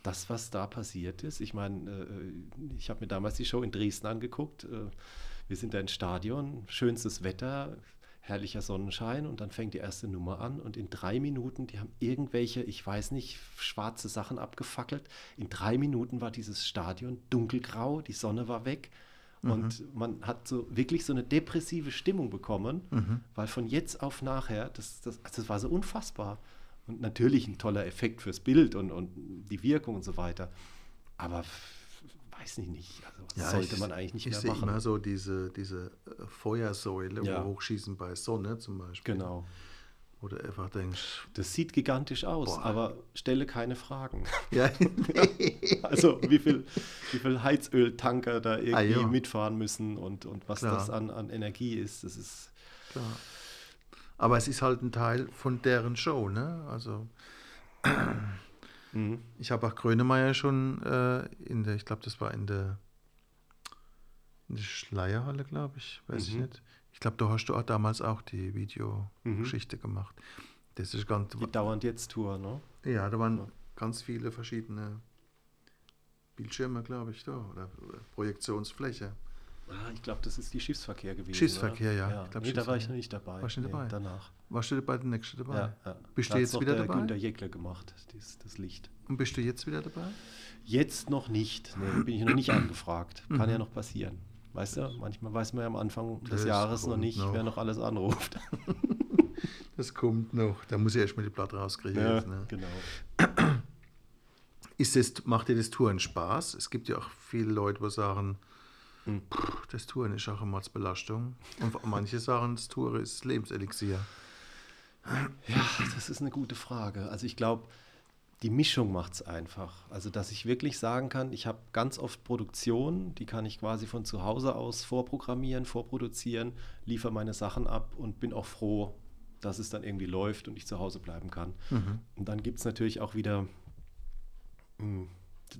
das, was da passiert ist, ich meine, äh, ich habe mir damals die Show in Dresden angeguckt. Äh, wir sind da ins Stadion, schönstes Wetter, herrlicher Sonnenschein und dann fängt die erste Nummer an und in drei Minuten, die haben irgendwelche, ich weiß nicht, schwarze Sachen abgefackelt. In drei Minuten war dieses Stadion dunkelgrau, die Sonne war weg und man hat so wirklich so eine depressive Stimmung bekommen, weil von jetzt auf nachher, das, das, also das war so unfassbar. Und natürlich ein toller Effekt fürs Bild und, und die Wirkung und so weiter. Aber weiß ich nicht, also das Ja, sollte ich- man eigentlich nicht ich mehr machen. immer so diese, diese äh, Feuersäule, Ja. hochschießen bei Sonne zum Beispiel. Genau. Du einfach denkst, Das sieht gigantisch aus, Boah. aber stelle keine Fragen. ja, Also wie viel, wie viel Heizöltanker da irgendwie Ah, mitfahren müssen und, und was Klar. das an, an Energie ist, das ist klar. Aber es ist halt ein Teil von deren Show, ne? Also mhm. ich habe auch Grönemeyer schon äh, in der, ich glaube, das war in der, in der Schleierhalle, glaube ich, weiß ich Mhm. nicht. Ich glaube, da hast du auch damals auch die Videogeschichte gemacht. Das ist ganz, die dauernd jetzt Tour, ne? ja, da waren Ja. ganz viele verschiedene Bildschirme, glaube ich, da oder Projektionsfläche. Ah, ich glaube, das ist die Schiffsverkehr gewesen. Schiffsverkehr, ja. ja. Ich glaub, nee, da war ich noch nicht dabei. Warst du nicht dabei? Danach. Warst du bei der nächsten dabei? Ja, ja. Bist Da du jetzt noch wieder der dabei? Günter Jäckle gemacht, dies, das Licht. Und bist du jetzt wieder dabei? Jetzt noch nicht. Nee, bin ich noch nicht angefragt. Kann Mhm. ja noch passieren. Weißt du, manchmal weiß man ja am Anfang des Das Jahres noch nicht, noch. wer noch alles anruft. Das kommt noch. Da muss ich erst mal die Platte rauskriegen. Ja, jetzt, ne? genau. Ist es, macht dir das Touren Spaß? Es gibt ja auch viele Leute, die sagen, Mhm. "Puh, das Touren ist auch immer als Belastung. Und manche sagen, das Touren ist Lebenselixier. Ja, das ist eine gute Frage. Also ich glaube, die Mischung macht es einfach. Also dass ich wirklich sagen kann, ich habe ganz oft Produktion, die kann ich quasi von zu Hause aus vorprogrammieren, vorproduzieren, liefere meine Sachen ab und bin auch froh, dass es dann irgendwie läuft und ich zu Hause bleiben kann. Mhm. Und dann gibt es natürlich auch wieder mh,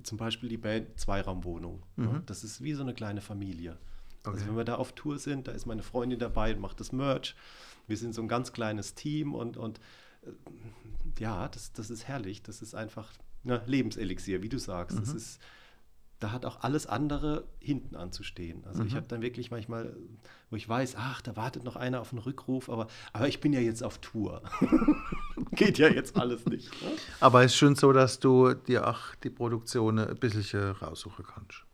zum Beispiel die Band Zweiraumwohnung. ne? Mhm. Das ist wie so eine kleine Familie. Okay. Also wenn wir da auf Tour sind, da ist meine Freundin dabei und macht das Merch. Wir sind so ein ganz kleines Team und, und äh, ja, das, das ist herrlich. Das ist einfach ne, Lebenselixier, wie du sagst. Mhm. Das ist da hat auch alles andere hinten anzustehen. Also mhm. ich habe dann wirklich manchmal, wo ich weiß, ach, da wartet noch einer auf einen Rückruf, aber, aber ich bin ja jetzt auf Tour. Geht ja jetzt alles nicht. Ne? Aber es ist schon so, dass du dir auch die Produktion ein bisschen raussuchen kannst.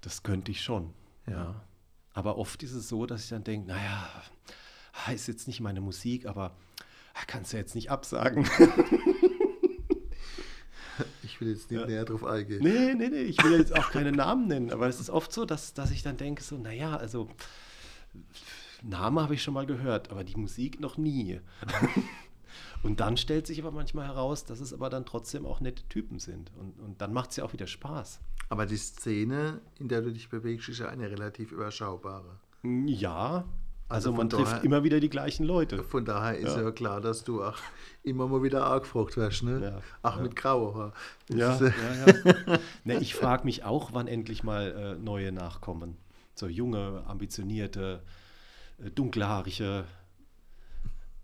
Das könnte ich schon, ja. ja. Aber oft ist es so, dass ich dann denke, naja, ist jetzt nicht meine Musik, aber kannst du jetzt nicht absagen. will jetzt nicht ja. näher drauf eingehen. Nee, nee, nee, ich will jetzt auch keine Namen nennen, aber es ist oft so, dass, dass ich dann denke, so, naja, also Name habe ich schon mal gehört, aber die Musik noch nie. Und dann stellt sich aber manchmal heraus, dass es aber dann trotzdem auch nette Typen sind. Und, und dann macht es ja auch wieder Spaß. Aber die Szene, in der du dich bewegst, ist ja eine relativ überschaubare. Ja, also, also man trifft daher, immer wieder die gleichen Leute. Von daher ist ja, ja klar, dass du auch immer mal wieder angefragt wirst. Ne? Ja, Ach, ja. mit grauer Haar. Ja, ja, ja. ne, ich frage mich auch, wann endlich mal äh, neue nachkommen. So junge, ambitionierte, äh, dunkelhaarige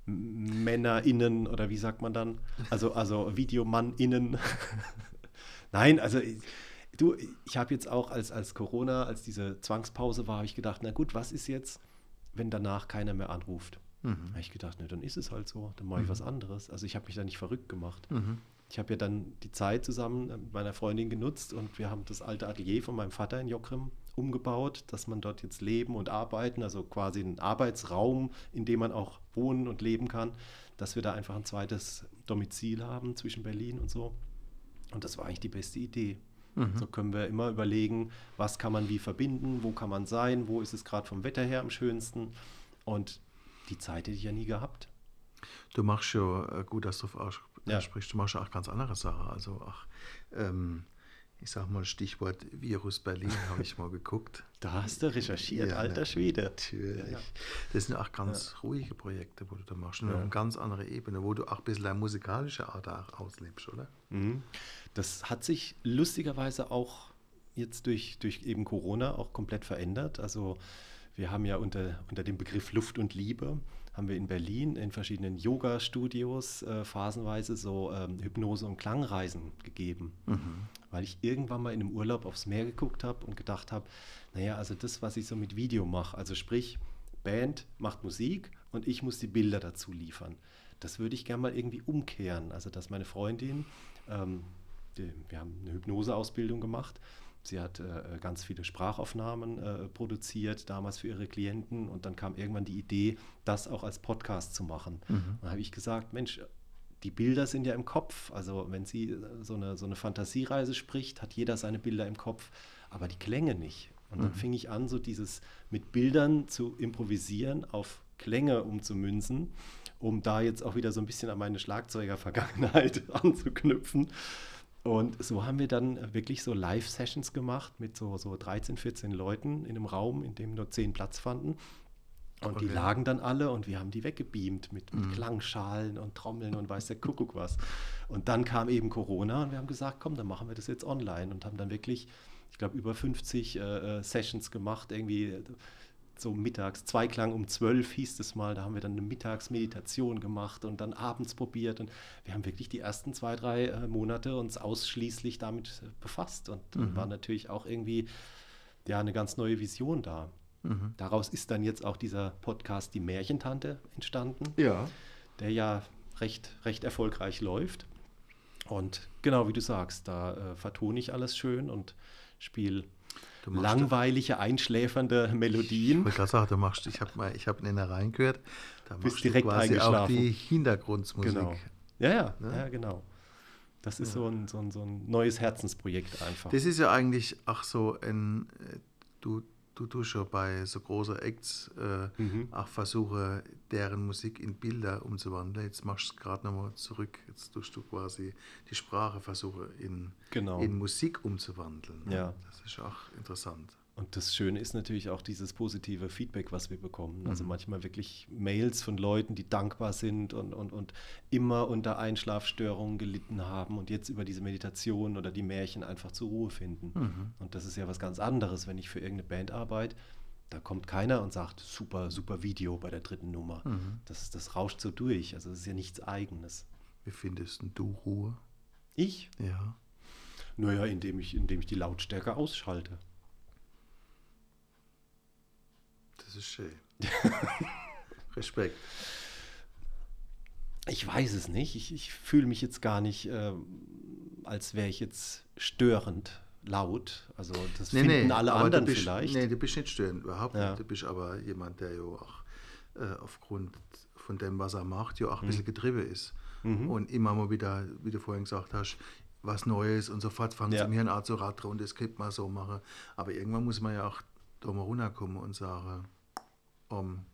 MännerInnen oder wie sagt man dann? Also, also VideomannInnen. Nein, also du, ich habe jetzt auch als, als Corona, als diese Zwangspause war, habe ich gedacht, na gut, was ist jetzt? wenn danach keiner mehr anruft. Mhm. habe ich gedacht, ne, dann ist es halt so, dann mache ich mhm. was anderes. Also ich habe mich da nicht verrückt gemacht. Mhm. Ich habe ja dann die Zeit zusammen mit meiner Freundin genutzt und wir haben das alte Atelier von meinem Vater in Jockrim umgebaut, dass man dort jetzt leben und arbeiten, also quasi einen Arbeitsraum, in dem man auch wohnen und leben kann, dass wir da einfach ein zweites Domizil haben zwischen Berlin und so. Und das war eigentlich die beste Idee. Mhm. So können wir immer überlegen, was kann man wie verbinden, wo kann man sein, wo ist es gerade vom Wetter her am schönsten. Und die Zeit hätte ich ja nie gehabt. Du machst ja, äh, gut, dass du ja. sprichst, du machst ja auch ganz andere Sachen. Also, ach, ähm, ich sag mal Stichwort Virus Berlin, habe ich mal geguckt. Da hast du recherchiert, ja, alter Schwede. Natürlich. Ja, das sind auch ganz ja. ruhige Projekte, wo du da machst. Und auf eine ganz andere Ebene, wo du auch ein bisschen deine musikalische Art auch auslebst, oder? Mhm. Das hat sich lustigerweise auch jetzt durch, durch eben Corona auch komplett verändert. Also wir haben ja unter, unter dem Begriff Luft und Liebe haben wir in Berlin in verschiedenen Yoga-Studios äh, phasenweise so ähm, Hypnose- und Klangreisen gegeben. Mhm. Weil ich irgendwann mal in einem Urlaub aufs Meer geguckt habe und gedacht habe, naja, also das, was ich so mit Video mache, also sprich, Band macht Musik und ich muss die Bilder dazu liefern. Das würde ich gerne mal irgendwie umkehren. Also, dass meine Freundin, ähm, die, wir haben eine Hypnoseausbildung gemacht, Sie hat äh, ganz viele Sprachaufnahmen äh, produziert, damals für ihre Klienten. Und dann kam irgendwann die Idee, das auch als Podcast zu machen. Mhm. Dann habe ich gesagt, Mensch, die Bilder sind ja im Kopf. Also wenn sie äh, so eine, so eine Fantasiereise spricht, hat jeder seine Bilder im Kopf, aber die Klänge nicht. Und dann mhm. fing ich an, so dieses mit Bildern zu improvisieren, auf Klänge umzumünzen, um da jetzt auch wieder so ein bisschen an meine Schlagzeuger-Vergangenheit anzuknüpfen. Und so haben wir dann wirklich so Live-Sessions gemacht mit so, so 13, 14 Leuten in einem Raum, in dem nur 10 Platz fanden. Und okay. die lagen dann alle und wir haben die weggebeamt mit, mit mhm. Klangschalen und Trommeln und weiß der Kuckuck was. Und dann kam eben Corona und wir haben gesagt, komm, dann machen wir das jetzt online und haben dann wirklich, ich glaube, über 50 äh, äh, Sessions gemacht, irgendwie so mittags, Zweiklang um zwölf hieß es mal, da haben wir dann eine Mittagsmeditation gemacht und dann abends probiert und wir haben wirklich die ersten zwei, drei äh, Monate uns ausschließlich damit äh, befasst und mhm. war natürlich auch irgendwie ja eine ganz neue Vision da. Mhm. Daraus ist dann jetzt auch dieser Podcast Die Märchentante entstanden, ja. der ja recht, recht erfolgreich läuft. Und genau wie du sagst, da äh, vertone ich alles schön und spiele langweilige, einschläfernde Melodien. Ich wollte gerade sagen, du machst, ich habe ich hab in reingehört, da machst direkt du quasi auch die Hintergrundmusik. Genau. Ja, ja, ne? ja, genau. Das ist ja. so, ein, so, ein, so ein neues Herzensprojekt einfach. Das ist ja eigentlich auch so ein, äh, du, du tust ja bei so großen Acts äh, mhm. auch versuche, deren Musik in Bilder umzuwandeln. Jetzt machst du es gerade nochmal zurück. Jetzt tust du quasi die Sprache versuche in, genau. in Musik umzuwandeln. Ja. Das ist auch interessant. Und das Schöne ist natürlich auch dieses positive Feedback, was wir bekommen. Also Mhm. manchmal wirklich Mails von Leuten, die dankbar sind und, und, und immer unter Einschlafstörungen gelitten haben und jetzt über diese Meditation oder die Märchen einfach zur Ruhe finden. Mhm. Und das ist ja was ganz anderes, wenn ich für irgendeine Band arbeite. Da kommt keiner und sagt, super, super Video bei der dritten Nummer. Mhm. Das, das rauscht so durch. Also das ist ja nichts Eigenes. Wie findest du Ruhe? Ich? Ja. Naja, indem ich, indem ich die Lautstärke ausschalte. Das ist schön. Respekt. Ich weiß es nicht. Ich, ich fühle mich jetzt gar nicht, ähm, als wäre ich jetzt störend laut. Also das finden alle aber anderen bist, vielleicht. Nee, du bist nicht störend, überhaupt Ja. nicht. Du bist aber jemand, der ja auch äh, aufgrund von dem, was er macht, ja auch Mhm. ein bisschen getrieben ist. Und immer mal wieder, wie du vorhin gesagt hast, was Neues und sofort fangen Ja. sie mir eine Art so Rad und das könnte man so machen. Aber irgendwann muss man ja auch da mal runterkommen und sagen, um,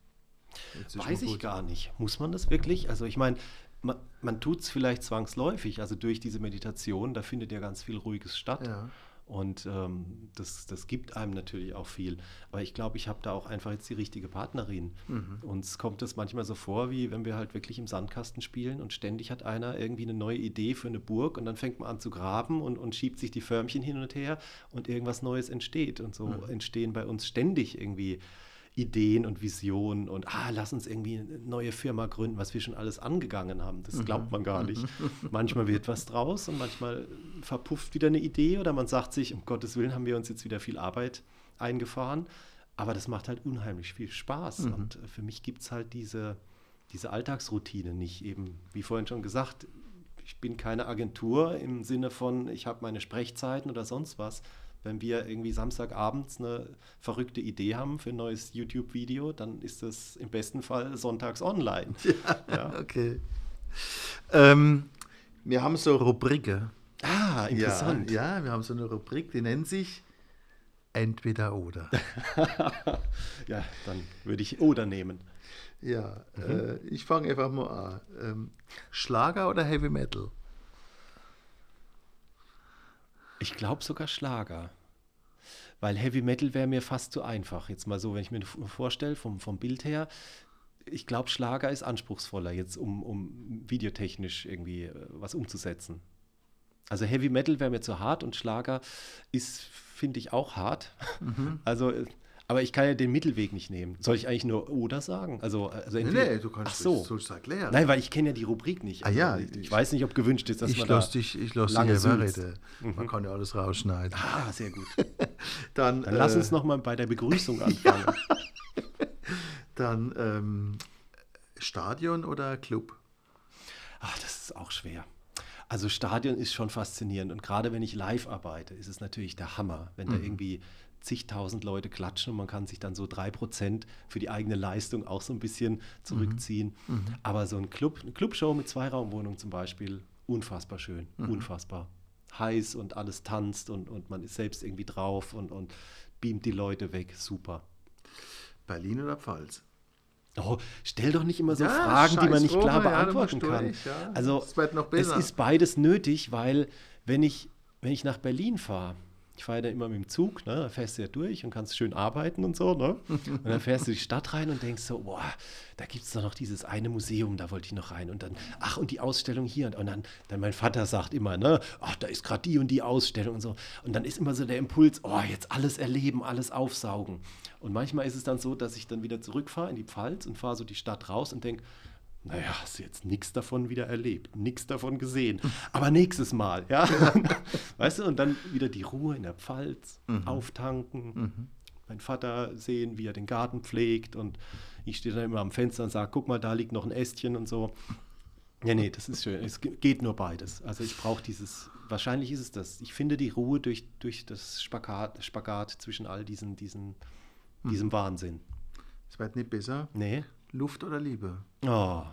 Weiß ich gar nicht. Muss man das wirklich? Also ich meine, man, man tut es vielleicht zwangsläufig, also durch diese Meditation, da findet ja ganz viel Ruhiges statt. Ja. Und ähm, das, das gibt einem natürlich auch viel. Aber ich glaube, ich habe da auch einfach jetzt die richtige Partnerin. Mhm. Uns kommt das manchmal so vor, wie wenn wir halt wirklich im Sandkasten spielen und ständig hat einer irgendwie eine neue Idee für eine Burg und dann fängt man an zu graben und, und schiebt sich die Förmchen hin und her und irgendwas Neues entsteht. Und so Mhm. entstehen bei uns ständig irgendwie Ideen und Visionen und ah, lass uns irgendwie eine neue Firma gründen, was wir schon alles angegangen haben. Das glaubt man gar nicht. Manchmal wird was draus und manchmal verpufft wieder eine Idee oder man sagt sich, um Gottes Willen haben wir uns jetzt wieder viel Arbeit eingefahren. Aber das macht halt unheimlich viel Spaß. Und äh, für mich gibt es halt diese, diese Alltagsroutine nicht. Eben, wie vorhin schon gesagt, ich bin keine Agentur im Sinne von, ich habe meine Sprechzeiten oder sonst was. Wenn wir irgendwie Samstagabends eine verrückte Idee haben für ein neues YouTube-Video, dann ist das im besten Fall sonntags online. Ja. Okay. Ähm, wir haben so Rubriken. Ah, interessant. Ja, ja, wir haben so eine Rubrik, die nennt sich Entweder oder. Ja, dann würde ich Oder nehmen. ja, äh, ich fange einfach mal an. Ähm, Schlager oder Heavy Metal? Ich glaube sogar Schlager. Weil Heavy Metal wäre mir fast zu einfach. Jetzt mal so, wenn ich mir vorstelle, vom, vom Bild her, ich glaube, Schlager ist anspruchsvoller, jetzt um, um videotechnisch irgendwie äh, was umzusetzen. Also Heavy Metal wäre mir zu hart und Schlager ist, finde ich, auch hart. Also, äh, aber ich kann ja den Mittelweg nicht nehmen. Soll ich eigentlich nur oder sagen? Also, also Nee, entweder- nee, du kannst Ach so. sollst du erklären. Nein, weil ich kenne ja die Rubrik nicht. Ah ja, ich, ich ich- weiß nicht, ob gewünscht ist, dass ich man da... lass dich, ich lass dich lange sülzt. reden. Man kann ja alles rausschneiden. Ah, sehr gut. Dann, Dann lass äh, uns noch mal bei der Begrüßung anfangen. Dann ähm, Stadion oder Club? Ach, das ist auch schwer. Also Stadion ist schon faszinierend und gerade wenn ich live arbeite, ist es natürlich der Hammer, wenn da irgendwie zigtausend Leute klatschen und man kann sich dann so drei Prozent für die eigene Leistung auch so ein bisschen zurückziehen. Aber so ein Club, eine Clubshow mit Zweiraumwohnung zum Beispiel, unfassbar schön, unfassbar. Heiß und alles tanzt und, und man ist selbst irgendwie drauf und, und beamt die Leute weg, super. Berlin oder Pfalz? Oh, stell doch nicht immer so Ja, Fragen, die man nicht klar ja, da beantworten du kann. durch, ja. Also Es ist beides nötig, weil wenn ich, wenn ich nach Berlin fahre, ich fahre ja immer mit dem Zug, ne, da fährst du ja durch und kannst schön arbeiten und so, ne? Und dann fährst du die Stadt rein und denkst so, boah, da gibt es doch noch dieses eine Museum, da wollte ich noch rein. Und dann, ach, und die Ausstellung hier. Und, und dann, dann mein Vater sagt immer, ne, ach, da ist gerade die und die Ausstellung und so. Und dann ist immer so der Impuls, oh, jetzt alles erleben, alles aufsaugen. Und manchmal ist es dann so, dass ich dann wieder zurückfahre in die Pfalz und fahre so die Stadt raus und denke, naja, hast du jetzt nichts davon wieder erlebt, nichts davon gesehen. Aber nächstes Mal, ja. weißt du, und dann wieder die Ruhe in der Pfalz, auftanken, mein Vater sehen, wie er den Garten pflegt und ich stehe dann immer am Fenster und sage, guck mal, da liegt noch ein Ästchen und so. Nee, nee, das ist schön. Es ge- geht nur beides. Also ich brauche dieses, wahrscheinlich ist es das. Ich finde die Ruhe durch, durch das Spagat, Spagat zwischen all diesen, diesen, diesem Wahnsinn. Es wird nicht besser. Nee. Luft oder Liebe? Oh,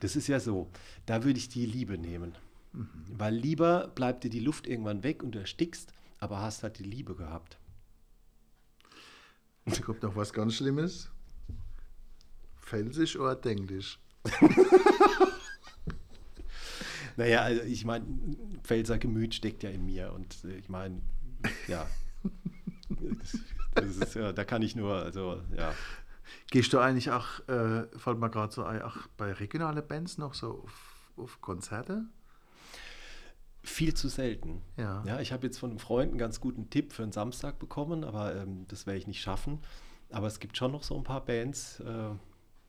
das ist ja so. Da würde ich die Liebe nehmen. Weil lieber bleibt dir die Luft irgendwann weg und du erstickst, aber hast halt die Liebe gehabt. Da kommt noch was ganz Schlimmes. Felsisch oder Denglisch? Naja, also ich meine, Pfälzer Gemüt steckt ja in mir und äh, ich meine, ja. Das ist, ja, da kann ich nur, also ja. Gehst du eigentlich auch, äh, fällt mir gerade so ein, auch bei regionalen Bands noch so auf, auf Konzerte? Viel zu selten. Ja. Ja, ich habe jetzt von einem Freund einen ganz guten Tipp für einen Samstag bekommen, aber ähm, das werde ich nicht schaffen. Aber es gibt schon noch so ein paar Bands, äh,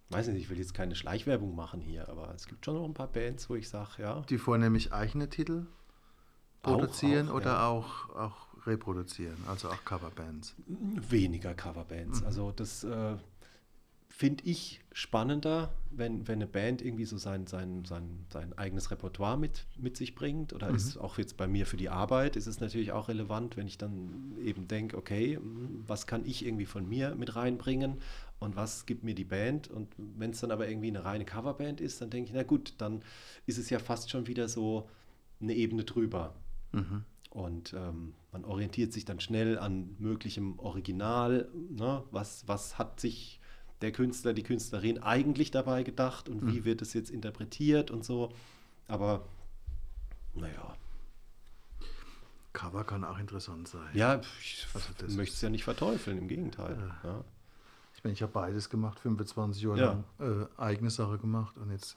weiß nicht, ich will jetzt keine Schleichwerbung machen hier, aber es gibt schon noch ein paar Bands, wo ich sage, ja, Die vornehmlich eigene Titel Auch, produzieren auch, oder ja. auch, auch reproduzieren, also auch Coverbands. weniger Coverbands. Also das äh, finde ich spannender, wenn, wenn eine Band irgendwie so sein, sein, sein, sein eigenes Repertoire mit, mit sich bringt. Oder ist auch jetzt bei mir für die Arbeit, ist es natürlich auch relevant, wenn ich dann eben denke, okay, was kann ich irgendwie von mir mit reinbringen und was gibt mir die Band? Und wenn es dann aber irgendwie eine reine Coverband ist, dann denke ich, na gut, dann ist es ja fast schon wieder so eine Ebene drüber. Mhm. Und ähm, man orientiert sich dann schnell an möglichem Original. Ne? Was, was hat sich der Künstler, die Künstlerin eigentlich dabei gedacht und wie wird es jetzt interpretiert und so. Aber naja, Cover kann auch interessant sein. ja, ich Also möchte es ja nicht verteufeln, im Gegenteil. Ja. Ich meine, ich habe beides gemacht, 25 Jahre Ja. lang äh, eigene Sache gemacht und jetzt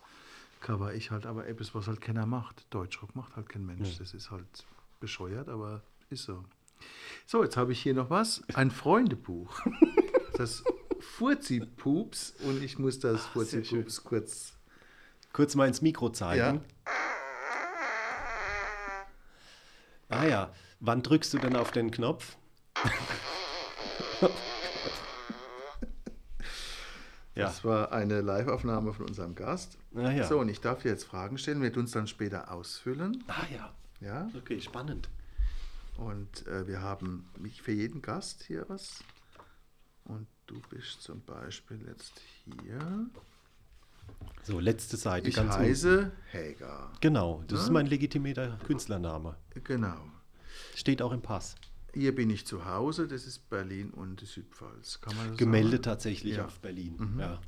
cover ich halt aber etwas, was halt keiner macht. Deutschrock macht halt kein Mensch. Ja. Das ist halt bescheuert, aber ist so. So, jetzt habe ich hier noch was. Ein Freundebuch. Das Furzi-Pups und ich muss das Ah, Furzi-Pups kurz. Kurz mal ins Mikro zeigen. Ah ja, wann drückst du denn auf den Knopf? ja, Das war eine Live-Aufnahme von unserem Gast. Ah, ja. So, und ich darf dir jetzt Fragen stellen, wir tun es dann später ausfüllen. ah ja, Ja? okay, spannend. Und äh, wir haben mich für jeden Gast hier was. Und du bist zum Beispiel jetzt hier. So, letzte Seite. Ich ganz unten. heiße Helga. Genau, das Ja? ist mein legitimierter Künstlername. Genau. Steht auch im Pass. Hier bin ich zu Hause, das ist Berlin und die Südpfalz. Kann man das Gemeldet sagen? tatsächlich Ja. auf Berlin. Mhm. Ja.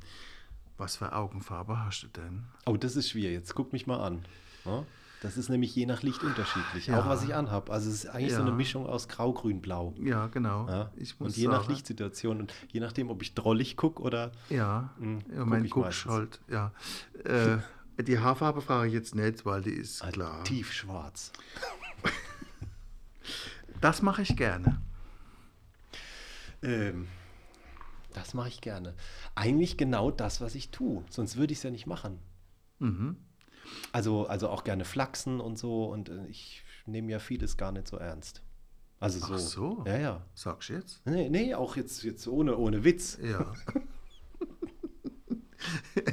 Was für Augenfarbe hast du denn? Oh, das ist schwierig. Jetzt guck mich mal an. Ja? Das ist nämlich je nach Licht unterschiedlich. Ja. Auch was ich anhab. Also es ist eigentlich so Ja. eine Mischung aus Grau, Grün, Blau. Ja, genau. Ja? Und je nach sagen, Lichtsituation und je nachdem, ob ich drollig gucke oder. Ja, Mhm, im guck Moment ich guckst meistens. halt, ja. Äh, die Haarfarbe frage ich jetzt nicht, weil die ist Also klar. Tiefschwarz. Das mache ich gerne. Ähm, das mache ich gerne. Eigentlich genau das, was ich tue. Sonst würde ich es ja nicht machen. Mhm. Also, also auch gerne flachsen und so. Und äh, ich nehme ja vieles gar nicht so ernst. Also so. Ach so. Ja, ja. Sagst du jetzt? Nee, nee auch jetzt, jetzt ohne, ohne Witz. Ja.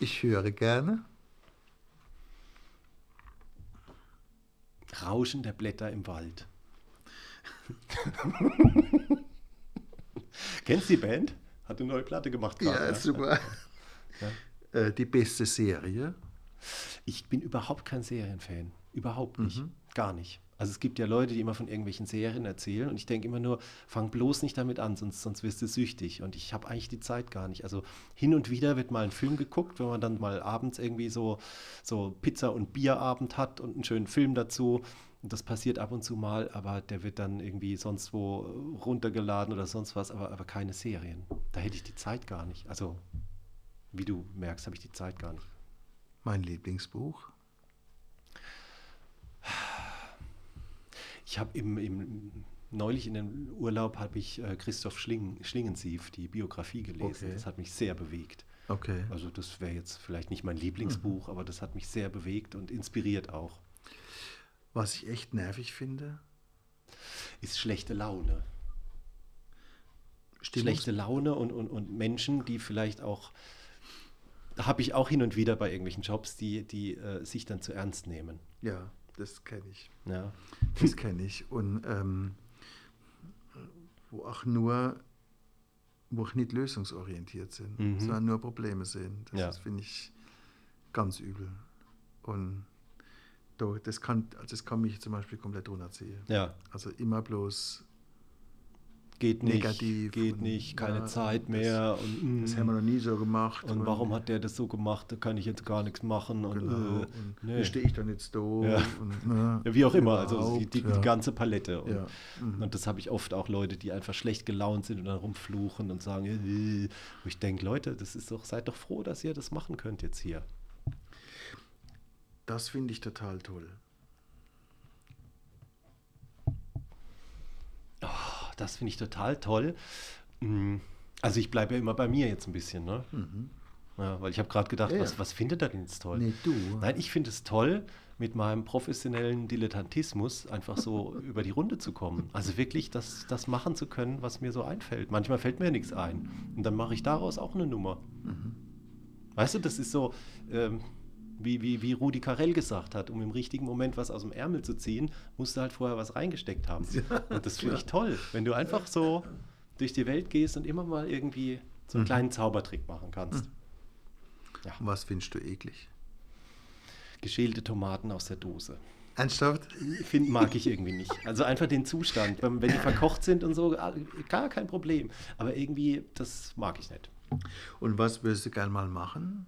ich höre gerne. Rauschen der Blätter im Wald. Kennst du die Band? Hat eine neue Platte gemacht Ja, gerade. ne? super. Äh, die beste Serie. Ich bin überhaupt kein Serienfan. Überhaupt nicht. Mhm. Gar nicht. Also es gibt ja Leute, die immer von irgendwelchen Serien erzählen und ich denke immer nur, fang bloß nicht damit an, sonst, sonst wirst du süchtig. Und ich habe eigentlich die Zeit gar nicht. Also hin und wieder wird mal ein Film geguckt, wenn man dann mal abends irgendwie so, so Pizza- und Bierabend hat und einen schönen Film dazu. Und das passiert ab und zu mal, aber der wird dann irgendwie sonst wo runtergeladen oder sonst was, aber, aber keine Serien. Da hätte ich die Zeit gar nicht. Also, wie du merkst, habe ich die Zeit gar nicht. Mein Lieblingsbuch. Ich habe im, im, neulich in dem Urlaub habe ich äh, Christoph Schling, Schlingensief, die Biografie gelesen. Okay. Das hat mich sehr bewegt. Okay. Also das wäre jetzt vielleicht nicht mein Lieblingsbuch, aber das hat mich sehr bewegt und inspiriert auch. Was ich echt nervig finde. Ist schlechte Laune. Stimmungs- Schlechte Laune und, und, und Menschen, die vielleicht auch, habe ich auch hin und wieder bei irgendwelchen Jobs, die, die äh, sich dann zu ernst nehmen. Ja, das kenne ich. Ja. Das kenne ich. Und ähm, wo auch nur, wo auch nicht lösungsorientiert sind, Mhm. sondern nur Probleme sehen. Das Ja. finde ich ganz übel. Und da, das, kann, also das kann mich zum Beispiel komplett runterziehen. ja, Also immer bloß geht nicht, negativ geht und, nicht, keine ja, Zeit das- mehr. und, Das mm, haben wir noch nie so gemacht. und warum hat der das so gemacht? Da kann ich jetzt gar nichts machen. Und, Genau. äh, und nee. Wie stehe ich dann jetzt da? Ja. Und, ne, Ja, wie auch immer, also die, die, die ganze Palette. Und. Mhm. und das habe ich oft auch Leute, die einfach schlecht gelaunt sind und dann rumfluchen und sagen, äh, wo ich denke, Leute, das ist doch, seid doch froh, dass ihr das machen könnt jetzt hier. Das finde ich total toll. Oh, das finde ich total toll. Mm, Also ich bleibe ja immer bei mir jetzt ein bisschen, ne? Ja, weil ich habe gerade gedacht, Mhm. Ja, was, ja. was findet er denn jetzt toll? Nee, du. Nein, ich finde es toll, mit meinem professionellen Dilettantismus einfach so über die Runde zu kommen. Also wirklich das, das machen zu können, was mir so einfällt. Manchmal fällt mir nichts ein. Und dann mache ich daraus auch eine Nummer. Weißt du, das ist so, ähm, wie, wie, wie Rudi Carell gesagt hat, um im richtigen Moment was aus dem Ärmel zu ziehen, musst du halt vorher was reingesteckt haben. und das finde ich toll, wenn du einfach so durch die Welt gehst und immer mal irgendwie so einen kleinen Zaubertrick machen kannst. Und was findest du eklig? Geschälte Tomaten aus der Dose. Ernsthaft? Find, mag ich irgendwie nicht. Also einfach den Zustand. Wenn die verkocht sind und so, ah, gar kein Problem. Aber irgendwie, das mag ich nicht. Und was würdest du gern mal machen?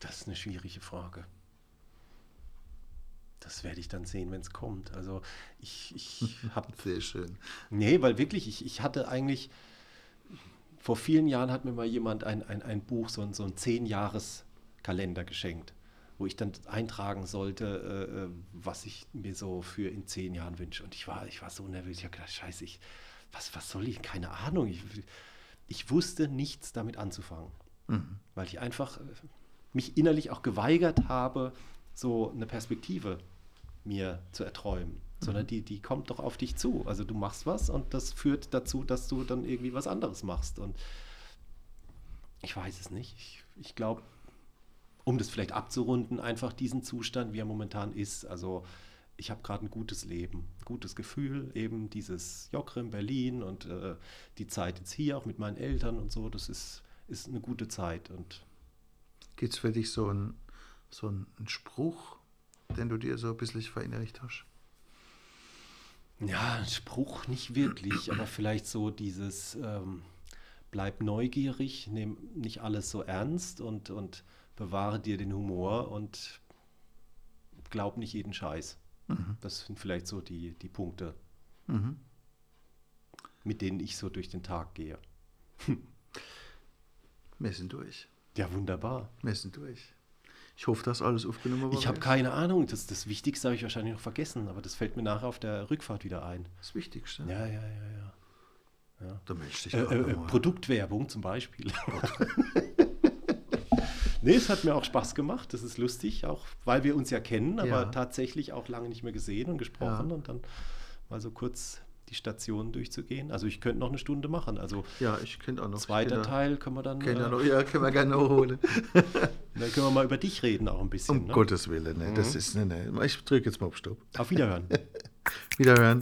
Das ist eine schwierige Frage. Das werde ich dann sehen, wenn es kommt. Also ich, ich habe Sehr schön. Nee, weil wirklich, ich, ich hatte eigentlich, vor vielen Jahren hat mir mal jemand ein, ein, ein Buch, so ein, so ein Zehn-Jahres-Kalender geschenkt, wo ich dann eintragen sollte, äh, äh, was ich mir so für in zehn Jahren wünsche. Und ich war, ich war so nervös, ich habe gedacht, scheiße, ich, was, was soll ich? Keine Ahnung. Ich, ich wusste nichts damit anzufangen, weil ich einfach äh, mich innerlich auch geweigert habe, so eine Perspektive mir zu erträumen, sondern die, die kommt doch auf dich zu. Also du machst was und das führt dazu, dass du dann irgendwie was anderes machst. Und ich weiß es nicht. Ich, ich glaube, um das vielleicht abzurunden, einfach diesen Zustand, wie er momentan ist. Also ich habe gerade ein gutes Leben, ein gutes Gefühl, eben dieses Jockrim Berlin und äh, die Zeit jetzt hier auch mit meinen Eltern und so, das ist, ist eine gute Zeit. Und Gibt es für dich so einen so einen Spruch, den du dir so ein bisschen verinnerlicht hast? Ja, ein Spruch nicht wirklich, aber vielleicht so dieses ähm, bleib neugierig, nimm nicht alles so ernst und, und bewahre dir den Humor und glaub nicht jeden Scheiß. Das sind vielleicht so die, die Punkte, Mhm. mit denen ich so durch den Tag gehe. Wir sind durch. Ja, wunderbar. Wir sind durch. Ich hoffe, dass alles aufgenommen wurde. Ich habe keine Ahnung, das, das Wichtigste habe ich wahrscheinlich noch vergessen, aber das fällt mir nachher auf der Rückfahrt wieder ein. Das Wichtigste. Ja, ja, ja, ja. Da möchte ich Äh, äh, mal. Produktwerbung zum Beispiel. nee, es hat mir auch Spaß gemacht. Das ist lustig, auch weil wir uns ja kennen, aber Ja. tatsächlich auch lange nicht mehr gesehen und gesprochen Ja. und dann mal so kurz die Stationen durchzugehen. Also ich könnte noch eine Stunde machen. Also Ja, ich könnte auch noch. zweiter Teil können wir dann, Können äh, noch, ja, können wir gerne noch holen. dann können wir mal über dich reden auch ein bisschen. Um ne? Gottes Willen, ne, das ist, ne, ne. Ich drücke jetzt mal auf Stopp. Auf Wiederhören. Wiederhören.